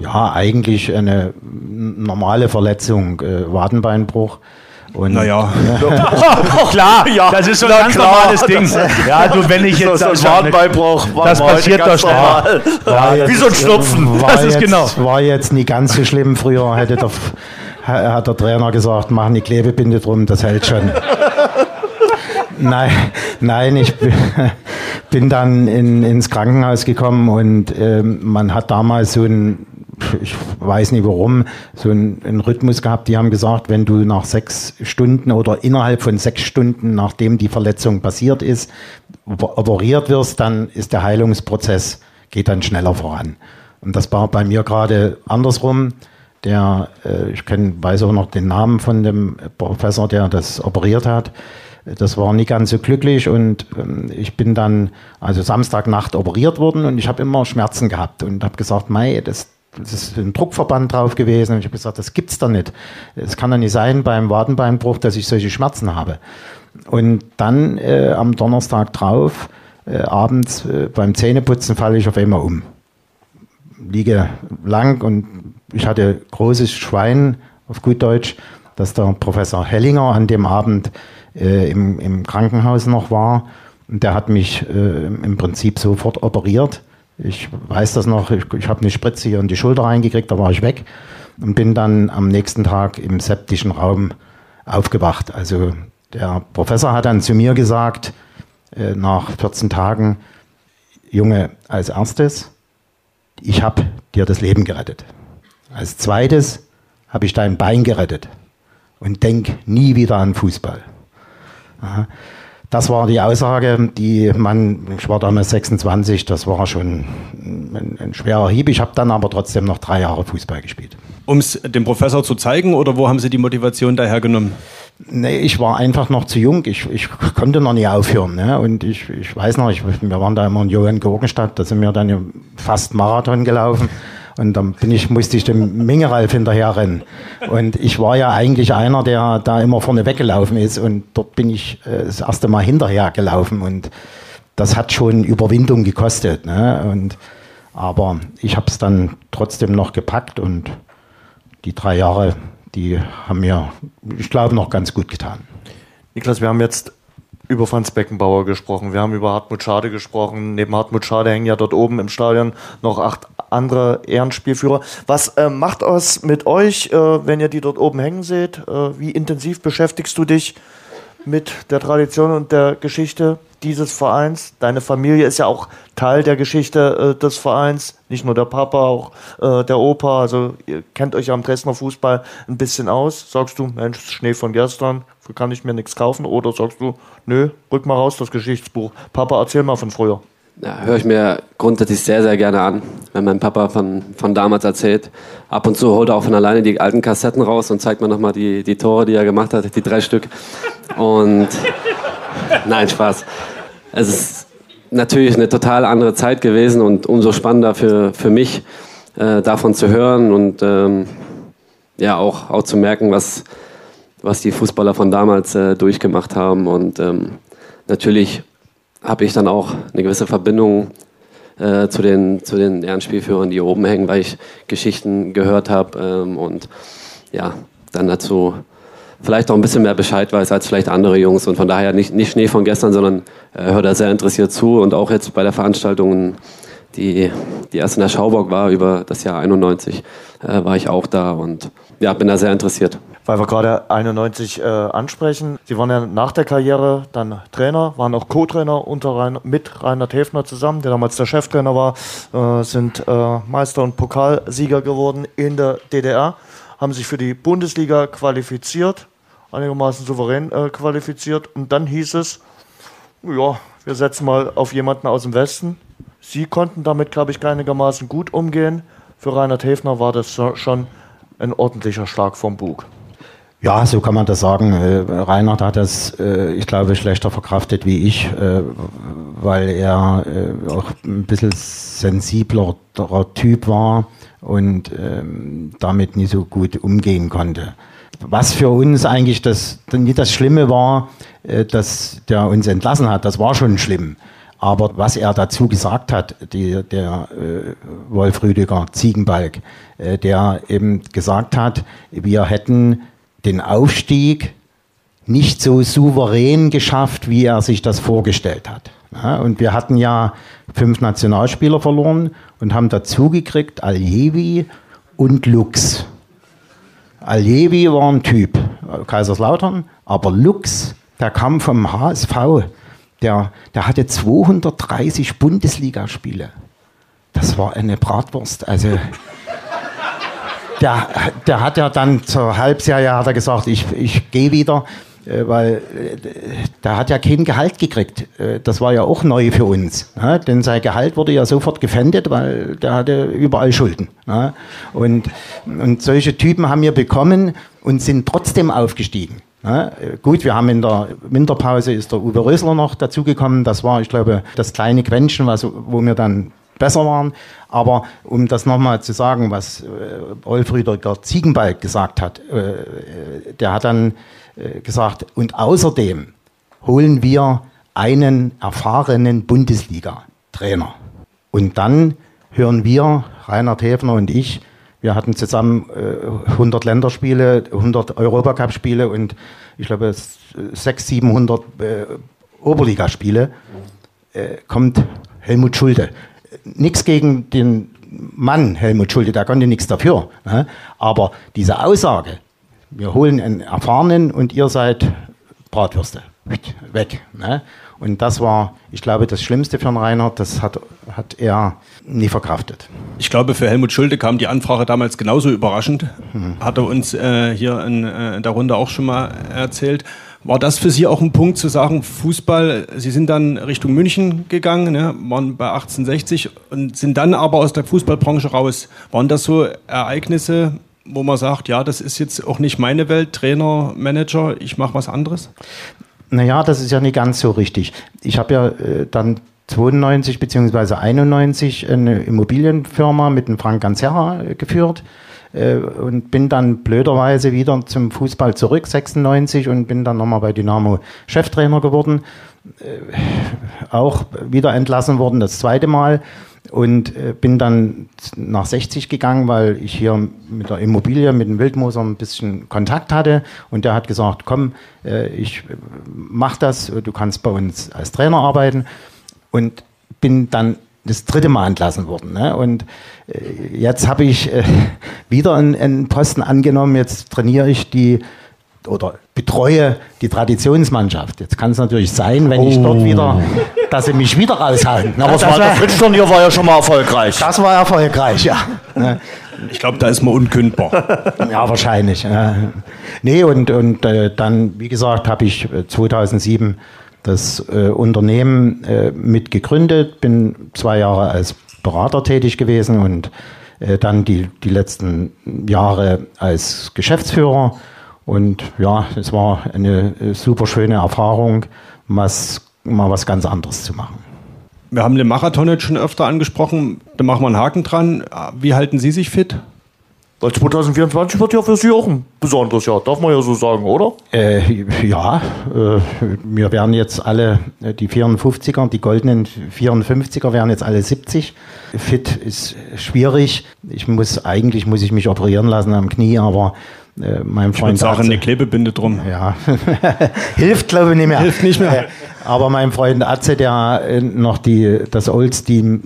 ja, eigentlich eine normale Verletzung, äh, Wadenbeinbruch. Und naja, klar, ja, das ist so ein ganz klar. normales Ding. Ja, du, wenn ich jetzt so, so Wadenbeinbruch, das passiert doch schnell. Wie so ein Schnupfen. War das ist jetzt, genau. War jetzt nicht ganz so schlimm. Früher hätte der, hat der Trainer gesagt, mach eine Klebebinde drum, das hält schon. Nein, nein, ich bin dann in, ins Krankenhaus gekommen und ähm, man hat damals so ein ich weiß nicht warum, so einen, einen, Rhythmus gehabt. Die haben gesagt, wenn du nach sechs Stunden oder innerhalb von sechs Stunden, nachdem die Verletzung passiert ist, operiert wirst, dann ist der Heilungsprozess, geht dann schneller voran. Und das war bei mir gerade andersrum. Der, äh, ich kenn, weiß auch noch den Namen von dem Professor, der das operiert hat. Das war nicht ganz so glücklich und ähm, ich bin dann also Samstagnacht operiert worden und ich habe immer Schmerzen gehabt und habe gesagt, Mai, das das ist ein Druckverband drauf gewesen. Und ich habe gesagt, das gibt's doch nicht. Es kann doch nicht sein beim Wadenbeinbruch, dass ich solche Schmerzen habe. Und dann äh, am Donnerstag drauf, äh, abends äh, beim Zähneputzen falle ich auf einmal um. Liege lang und ich hatte großes Schwein, auf gut Deutsch, dass der Professor Hellinger an dem Abend äh, im, im Krankenhaus noch war. Und der hat mich äh, im Prinzip sofort operiert. Ich weiß das noch, ich, ich habe eine Spritze hier in die Schulter reingekriegt, da war ich weg und bin dann am nächsten Tag im septischen Raum aufgewacht. Also der Professor hat dann zu mir gesagt, äh, nach 14 Tagen, Junge, als erstes, ich habe dir das Leben gerettet. Als zweites habe ich dein Bein gerettet. Und denk nie wieder an Fußball. Aha. Das war die Aussage, die man, ich war damals 26, das war schon ein, ein schwerer Hieb. Ich habe dann aber trotzdem noch drei Jahre Fußball gespielt. Um es dem Professor zu zeigen oder wo haben Sie die Motivation daher genommen? Nee, ich war einfach noch zu jung. Ich, ich konnte noch nie aufhören. Ne? Und ich, ich weiß noch, ich, wir waren da immer in Johann Georgenstadt, da sind wir dann fast Marathon gelaufen. Und dann bin ich, musste ich dem Mingeralf hinterher rennen. Und ich war ja eigentlich einer, der da immer vorne weggelaufen ist. Und dort bin ich äh, das erste Mal hinterher gelaufen. Und das hat schon Überwindung gekostet. Ne? Und, aber ich habe es dann trotzdem noch gepackt. Und die drei Jahre, die haben mir, ich glaube, noch ganz gut getan. Niklas, wir haben jetzt über Franz Beckenbauer gesprochen, wir haben über Hartmut Schade gesprochen. Neben Hartmut Schade hängen ja dort oben im Stadion noch acht andere Ehrenspielführer. Was äh, macht es mit euch, äh, wenn ihr die dort oben hängen seht? Äh, wie intensiv beschäftigst du dich mit der Tradition und der Geschichte dieses Vereins? Deine Familie ist ja auch Teil der Geschichte äh, des Vereins, nicht nur der Papa, auch äh, der Opa. Also ihr kennt euch am Dresdner Fußball ein bisschen aus. Sagst du, Mensch, Schnee von gestern, kann ich mir nichts kaufen? Oder sagst du, nö, rück mal raus das Geschichtsbuch. Papa, erzähl mal von früher ja, höre ich mir grundsätzlich sehr, sehr gerne an, wenn mein Papa von, von damals erzählt. Ab und zu holt er auch von alleine die alten Kassetten raus und zeigt mir nochmal die, die Tore, die er gemacht hat, die drei Stück. Und nein, Spaß. Es ist natürlich eine total andere Zeit gewesen und umso spannender für, für mich, äh, davon zu hören und ähm, ja auch, auch zu merken, was, was die Fußballer von damals äh, durchgemacht haben. Und ähm, natürlich habe ich dann auch eine gewisse Verbindung äh, zu, den, zu den Ehrenspielführern, die oben hängen, weil ich Geschichten gehört habe ähm, und ja, dann dazu vielleicht auch ein bisschen mehr Bescheid weiß als vielleicht andere Jungs und von daher nicht, nicht Schnee von gestern, sondern äh, hört da sehr interessiert zu und auch jetzt bei der Veranstaltung, die, die der Schauburg war über das Jahr 91, äh, war ich auch da und ja, bin da sehr interessiert weil wir gerade 91 äh, ansprechen. Sie waren ja nach der Karriere dann Trainer, waren auch Co-Trainer unter mit Reinhard Häfner zusammen, der damals der Cheftrainer war, äh, sind äh, Meister und Pokalsieger geworden in der DDR, haben sich für die Bundesliga qualifiziert, einigermaßen souverän äh, qualifiziert und dann hieß es, ja, wir setzen mal auf jemanden aus dem Westen. Sie konnten damit, glaube ich, einigermaßen gut umgehen. Für Reinhard Häfner war das schon ein ordentlicher Schlag vom Bug. Ja, so kann man das sagen. Äh, Reinhard hat das, äh, ich glaube, schlechter verkraftet wie ich, äh, weil er auch ein bisschen sensibler Typ war und ähm, damit nie so gut umgehen konnte. Was für uns eigentlich das, nicht das Schlimme war, dass der uns entlassen hat, das war schon schlimm. Aber was er dazu gesagt hat, die, der äh, Wolf Rüdiger Ziegenbalg, äh, der eben gesagt hat, wir hätten den Aufstieg nicht so souverän geschafft, wie er sich das vorgestellt hat. Ja, und wir hatten ja fünf Nationalspieler verloren und haben dazugekriegt Aljevi und Lux. Aljevi war ein Typ, Kaiserslautern, aber Lux, der kam vom HSV, der, der hatte 230 Bundesligaspiele. Das war eine Bratwurst. Also der, der hat ja dann zur Halbserie hat er gesagt, ich, ich gehe wieder, äh, weil äh, der hat ja kein Gehalt gekriegt. Äh, das war ja auch neu für uns. Ne? Denn sein Gehalt wurde ja sofort gefändet, weil der hatte überall Schulden. Ne? Und, und solche Typen haben wir bekommen und sind trotzdem aufgestiegen. Ne? Gut, wir haben in der Winterpause ist der Uwe Rösler noch dazugekommen. Das war, ich glaube, das kleine Quäntchen, was, wo wir dann besser waren. Aber um das nochmal zu sagen, was äh, Rolf Ziegenbalg gesagt hat, äh, der hat dann äh, gesagt, und außerdem holen wir einen erfahrenen Bundesliga-Trainer. Und dann hören wir, Reinhard Häfner und ich, wir hatten zusammen äh, 100 Länderspiele, 100 Europacup-Spiele und ich glaube 600, 700 äh, Oberligaspiele. Äh, kommt Helmut Schulte. Nichts gegen den Mann Helmut Schulte, der konnte nichts dafür. Ne? Aber diese Aussage, wir holen einen Erfahrenen und ihr seid Bratwürste. Weg. Ne? Und das war, ich glaube, das Schlimmste für einen Reinhard, das hat, hat er nie verkraftet. Ich glaube, für Helmut Schulte kam die Anfrage damals genauso überraschend. Hm. Hat er uns äh, hier in, äh, in der Runde auch schon mal erzählt. War das für Sie auch ein Punkt zu sagen, Fußball, Sie sind dann Richtung München gegangen, ne, waren bei 1860 und sind dann aber aus der Fußballbranche raus. Waren das so Ereignisse, wo man sagt, ja, das ist jetzt auch nicht meine Welt, Trainer, Manager, ich mache was anderes? Naja, das ist ja nicht ganz so richtig. Ich habe ja äh, dann 92 bzw. 91 eine Immobilienfirma mit dem Frank Ganzerra äh, geführt äh, und bin dann blöderweise wieder zum Fußball zurück, 96, und bin dann nochmal bei Dynamo Cheftrainer geworden. Äh, auch wieder entlassen worden, das zweite Mal. Und äh, bin dann nach 60 gegangen, weil ich hier mit der Immobilie, mit dem Wildmoser ein bisschen Kontakt hatte. Und der hat gesagt, komm, äh, ich mach das, du kannst bei uns als Trainer arbeiten. Und bin dann das dritte Mal entlassen worden. Ne? Und äh, jetzt habe ich äh, wieder einen, einen, Posten angenommen. Jetzt trainiere ich die oder betreue die Traditionsmannschaft. Jetzt kann es natürlich sein, wenn oh. ich dort wieder, dass sie mich wieder raushalten. Aber das, das Fritz-Turnier war ja schon mal erfolgreich. Das war erfolgreich, ja. Ich glaube, da ist man unkündbar. ja, wahrscheinlich. Ja. Nee, und, und äh, dann, wie gesagt, habe ich 2007 äh, das äh, Unternehmen äh, mit gegründet, bin zwei Jahre als Berater tätig gewesen und äh, dann die, die letzten Jahre als Geschäftsführer. Und ja, es war eine super schöne Erfahrung, was, mal was ganz anderes zu machen. Wir haben den Marathon jetzt schon öfter angesprochen, da machen wir einen Haken dran. Wie halten Sie sich fit? Weil 2024 wird ja für Sie auch ein besonderes Jahr, darf man ja so sagen, oder? Äh, ja, äh, wir werden jetzt alle, äh, die 54er, die goldenen 54er werden jetzt alle 70. Fit ist schwierig. Ich muss, eigentlich muss ich mich operieren lassen am Knie, aber äh, mein Freund. Ich sagen, eine Klebebinde drum. Ja, hilft glaube ich nicht mehr. Hilft nicht mehr. Äh, aber mein Freund Atze, der äh, noch die, das Oldsteam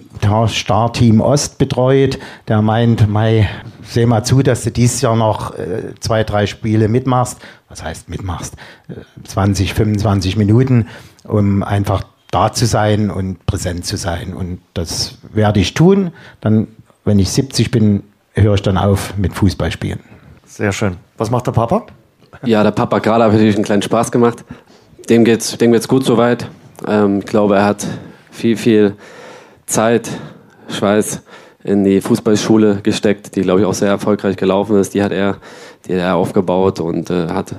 Star Team Ost betreut, der meint, Mai, seh mal zu, dass du dieses Jahr noch äh, zwei, drei Spiele mitmachst. Was heißt mitmachst? Äh, 20, 25 Minuten, um einfach da zu sein und präsent zu sein. Und das werde ich tun. Dann, wenn ich 70 bin, höre ich dann auf mit Fußballspielen. Sehr schön. Was macht der Papa? Ja, der Papa gerade hat natürlich einen kleinen Spaß gemacht. Dem geht's, dem geht's gut soweit. Ähm, ich glaube, er hat viel, viel Zeit, Schweiß in die Fußballschule gesteckt, die, glaube ich, auch sehr erfolgreich gelaufen ist. Die hat er, die hat er aufgebaut und äh, hat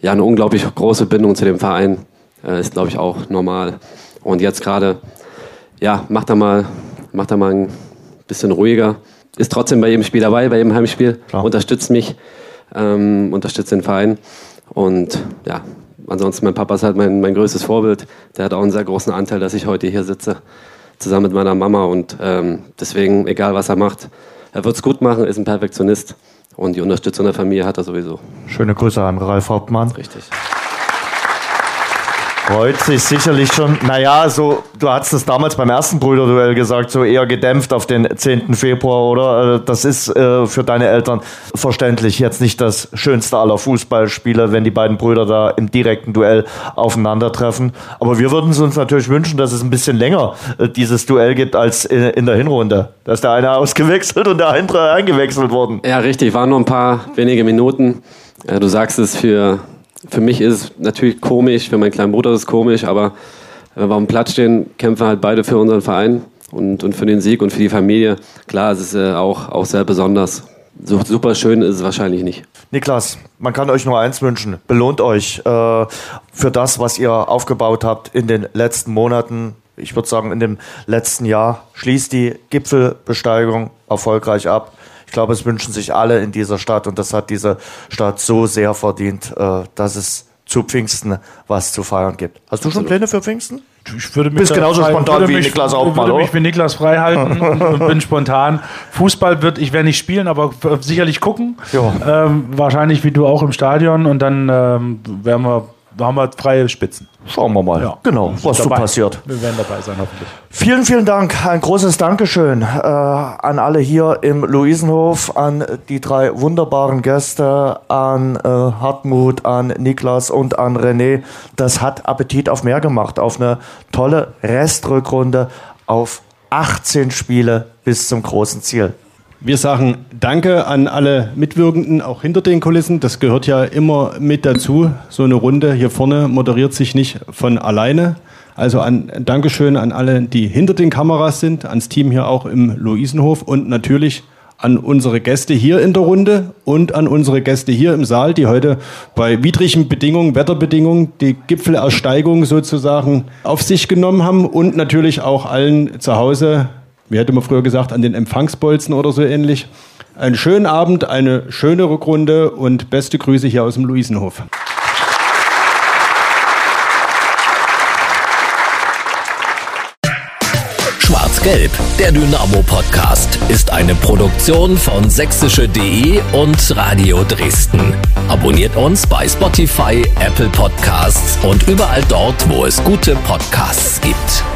ja eine unglaublich große Bindung zu dem Verein. Äh, ist, glaube ich, auch normal. Und jetzt gerade, ja, macht er mal, macht er mal ein bisschen ruhiger. Ist trotzdem bei jedem Spiel dabei, bei jedem Heimspiel. Klar. Unterstützt mich, ähm, unterstützt den Verein. Und ja, ansonsten mein Papa ist halt mein, mein größtes Vorbild. Der hat auch einen sehr großen Anteil, dass ich heute hier sitze zusammen mit meiner Mama und ähm, deswegen, egal was er macht, er wird es gut machen, ist ein Perfektionist und die Unterstützung der Familie hat er sowieso. Schöne Grüße an Ralf Hauptmann. Richtig. Freut sich sicherlich schon. Naja, so, du hattest es damals beim ersten Brüderduell gesagt, so eher gedämpft auf den 10. Februar, oder? Äh, das ist äh, für deine Eltern verständlich jetzt nicht das schönste aller Fußballspiele, wenn die beiden Brüder da im direkten Duell aufeinandertreffen. Aber wir würden es uns natürlich wünschen, dass es ein bisschen länger äh, dieses Duell gibt als in, in, der Hinrunde. Da ist der eine ausgewechselt und der andere eingewechselt worden. Ja, richtig. Waren nur ein paar wenige Minuten. Äh, du sagst es für für mich ist es natürlich komisch, für meinen kleinen Bruder ist es komisch, aber wenn wir auf dem Platz stehen, kämpfen halt beide für unseren Verein und, und für den Sieg und für die Familie. Klar, es ist äh, auch, auch sehr besonders. So super schön ist es wahrscheinlich nicht. Niklas, man kann euch nur eins wünschen. Belohnt euch äh, für das, was ihr aufgebaut habt in den letzten Monaten ich würde sagen, in dem letzten Jahr. Schließt die Gipfelbesteigung erfolgreich ab. Ich glaube, es wünschen sich alle in dieser Stadt und das hat diese Stadt so sehr verdient, äh, dass es zu Pfingsten was zu feiern gibt. Hast du schon Pläne für Pfingsten? Ich würde mich Bist genauso frei- spontan würde wie mich, Niklas Hauptmann, würde oder? mich wie Niklas frei halten und, bin spontan. Fußball wird, ich werde nicht spielen, aber sicherlich gucken. Ähm, wahrscheinlich wie du auch im Stadion und dann ähm, werden wir, haben wir freie Spitzen. Schauen wir mal. Ja. Genau, was so passiert. Wir werden dabei sein, hoffentlich. Vielen, vielen Dank. Ein großes Dankeschön äh, an alle hier im Luisenhof, an die drei wunderbaren Gäste, an äh, Hartmut, an Niklas und an René. Das hat Appetit auf mehr gemacht, auf eine tolle Restrückrunde, auf 18 Spiele bis zum großen Ziel. Wir sagen Danke an alle Mitwirkenden, auch hinter den Kulissen. Das gehört ja immer mit dazu. So eine Runde hier vorne moderiert sich nicht von alleine. Also ein Dankeschön an alle, die hinter den Kameras sind, ans Team hier auch im Luisenhof und natürlich an unsere Gäste hier in der Runde und an unsere Gäste hier im Saal, die heute bei widrigen Bedingungen, Wetterbedingungen, die Gipfelersteigung sozusagen auf sich genommen haben und natürlich auch allen zu Hause, wie hätte man früher gesagt, an den Empfangsbolzen oder so ähnlich. Einen schönen Abend, eine schöne Rückrunde und beste Grüße hier aus dem Luisenhof. Schwarz-Gelb, der Dynamo-Podcast, ist eine Produktion von sächsische.de und Radio Dresden. Abonniert uns bei Spotify, Apple Podcasts und überall dort, wo es gute Podcasts gibt.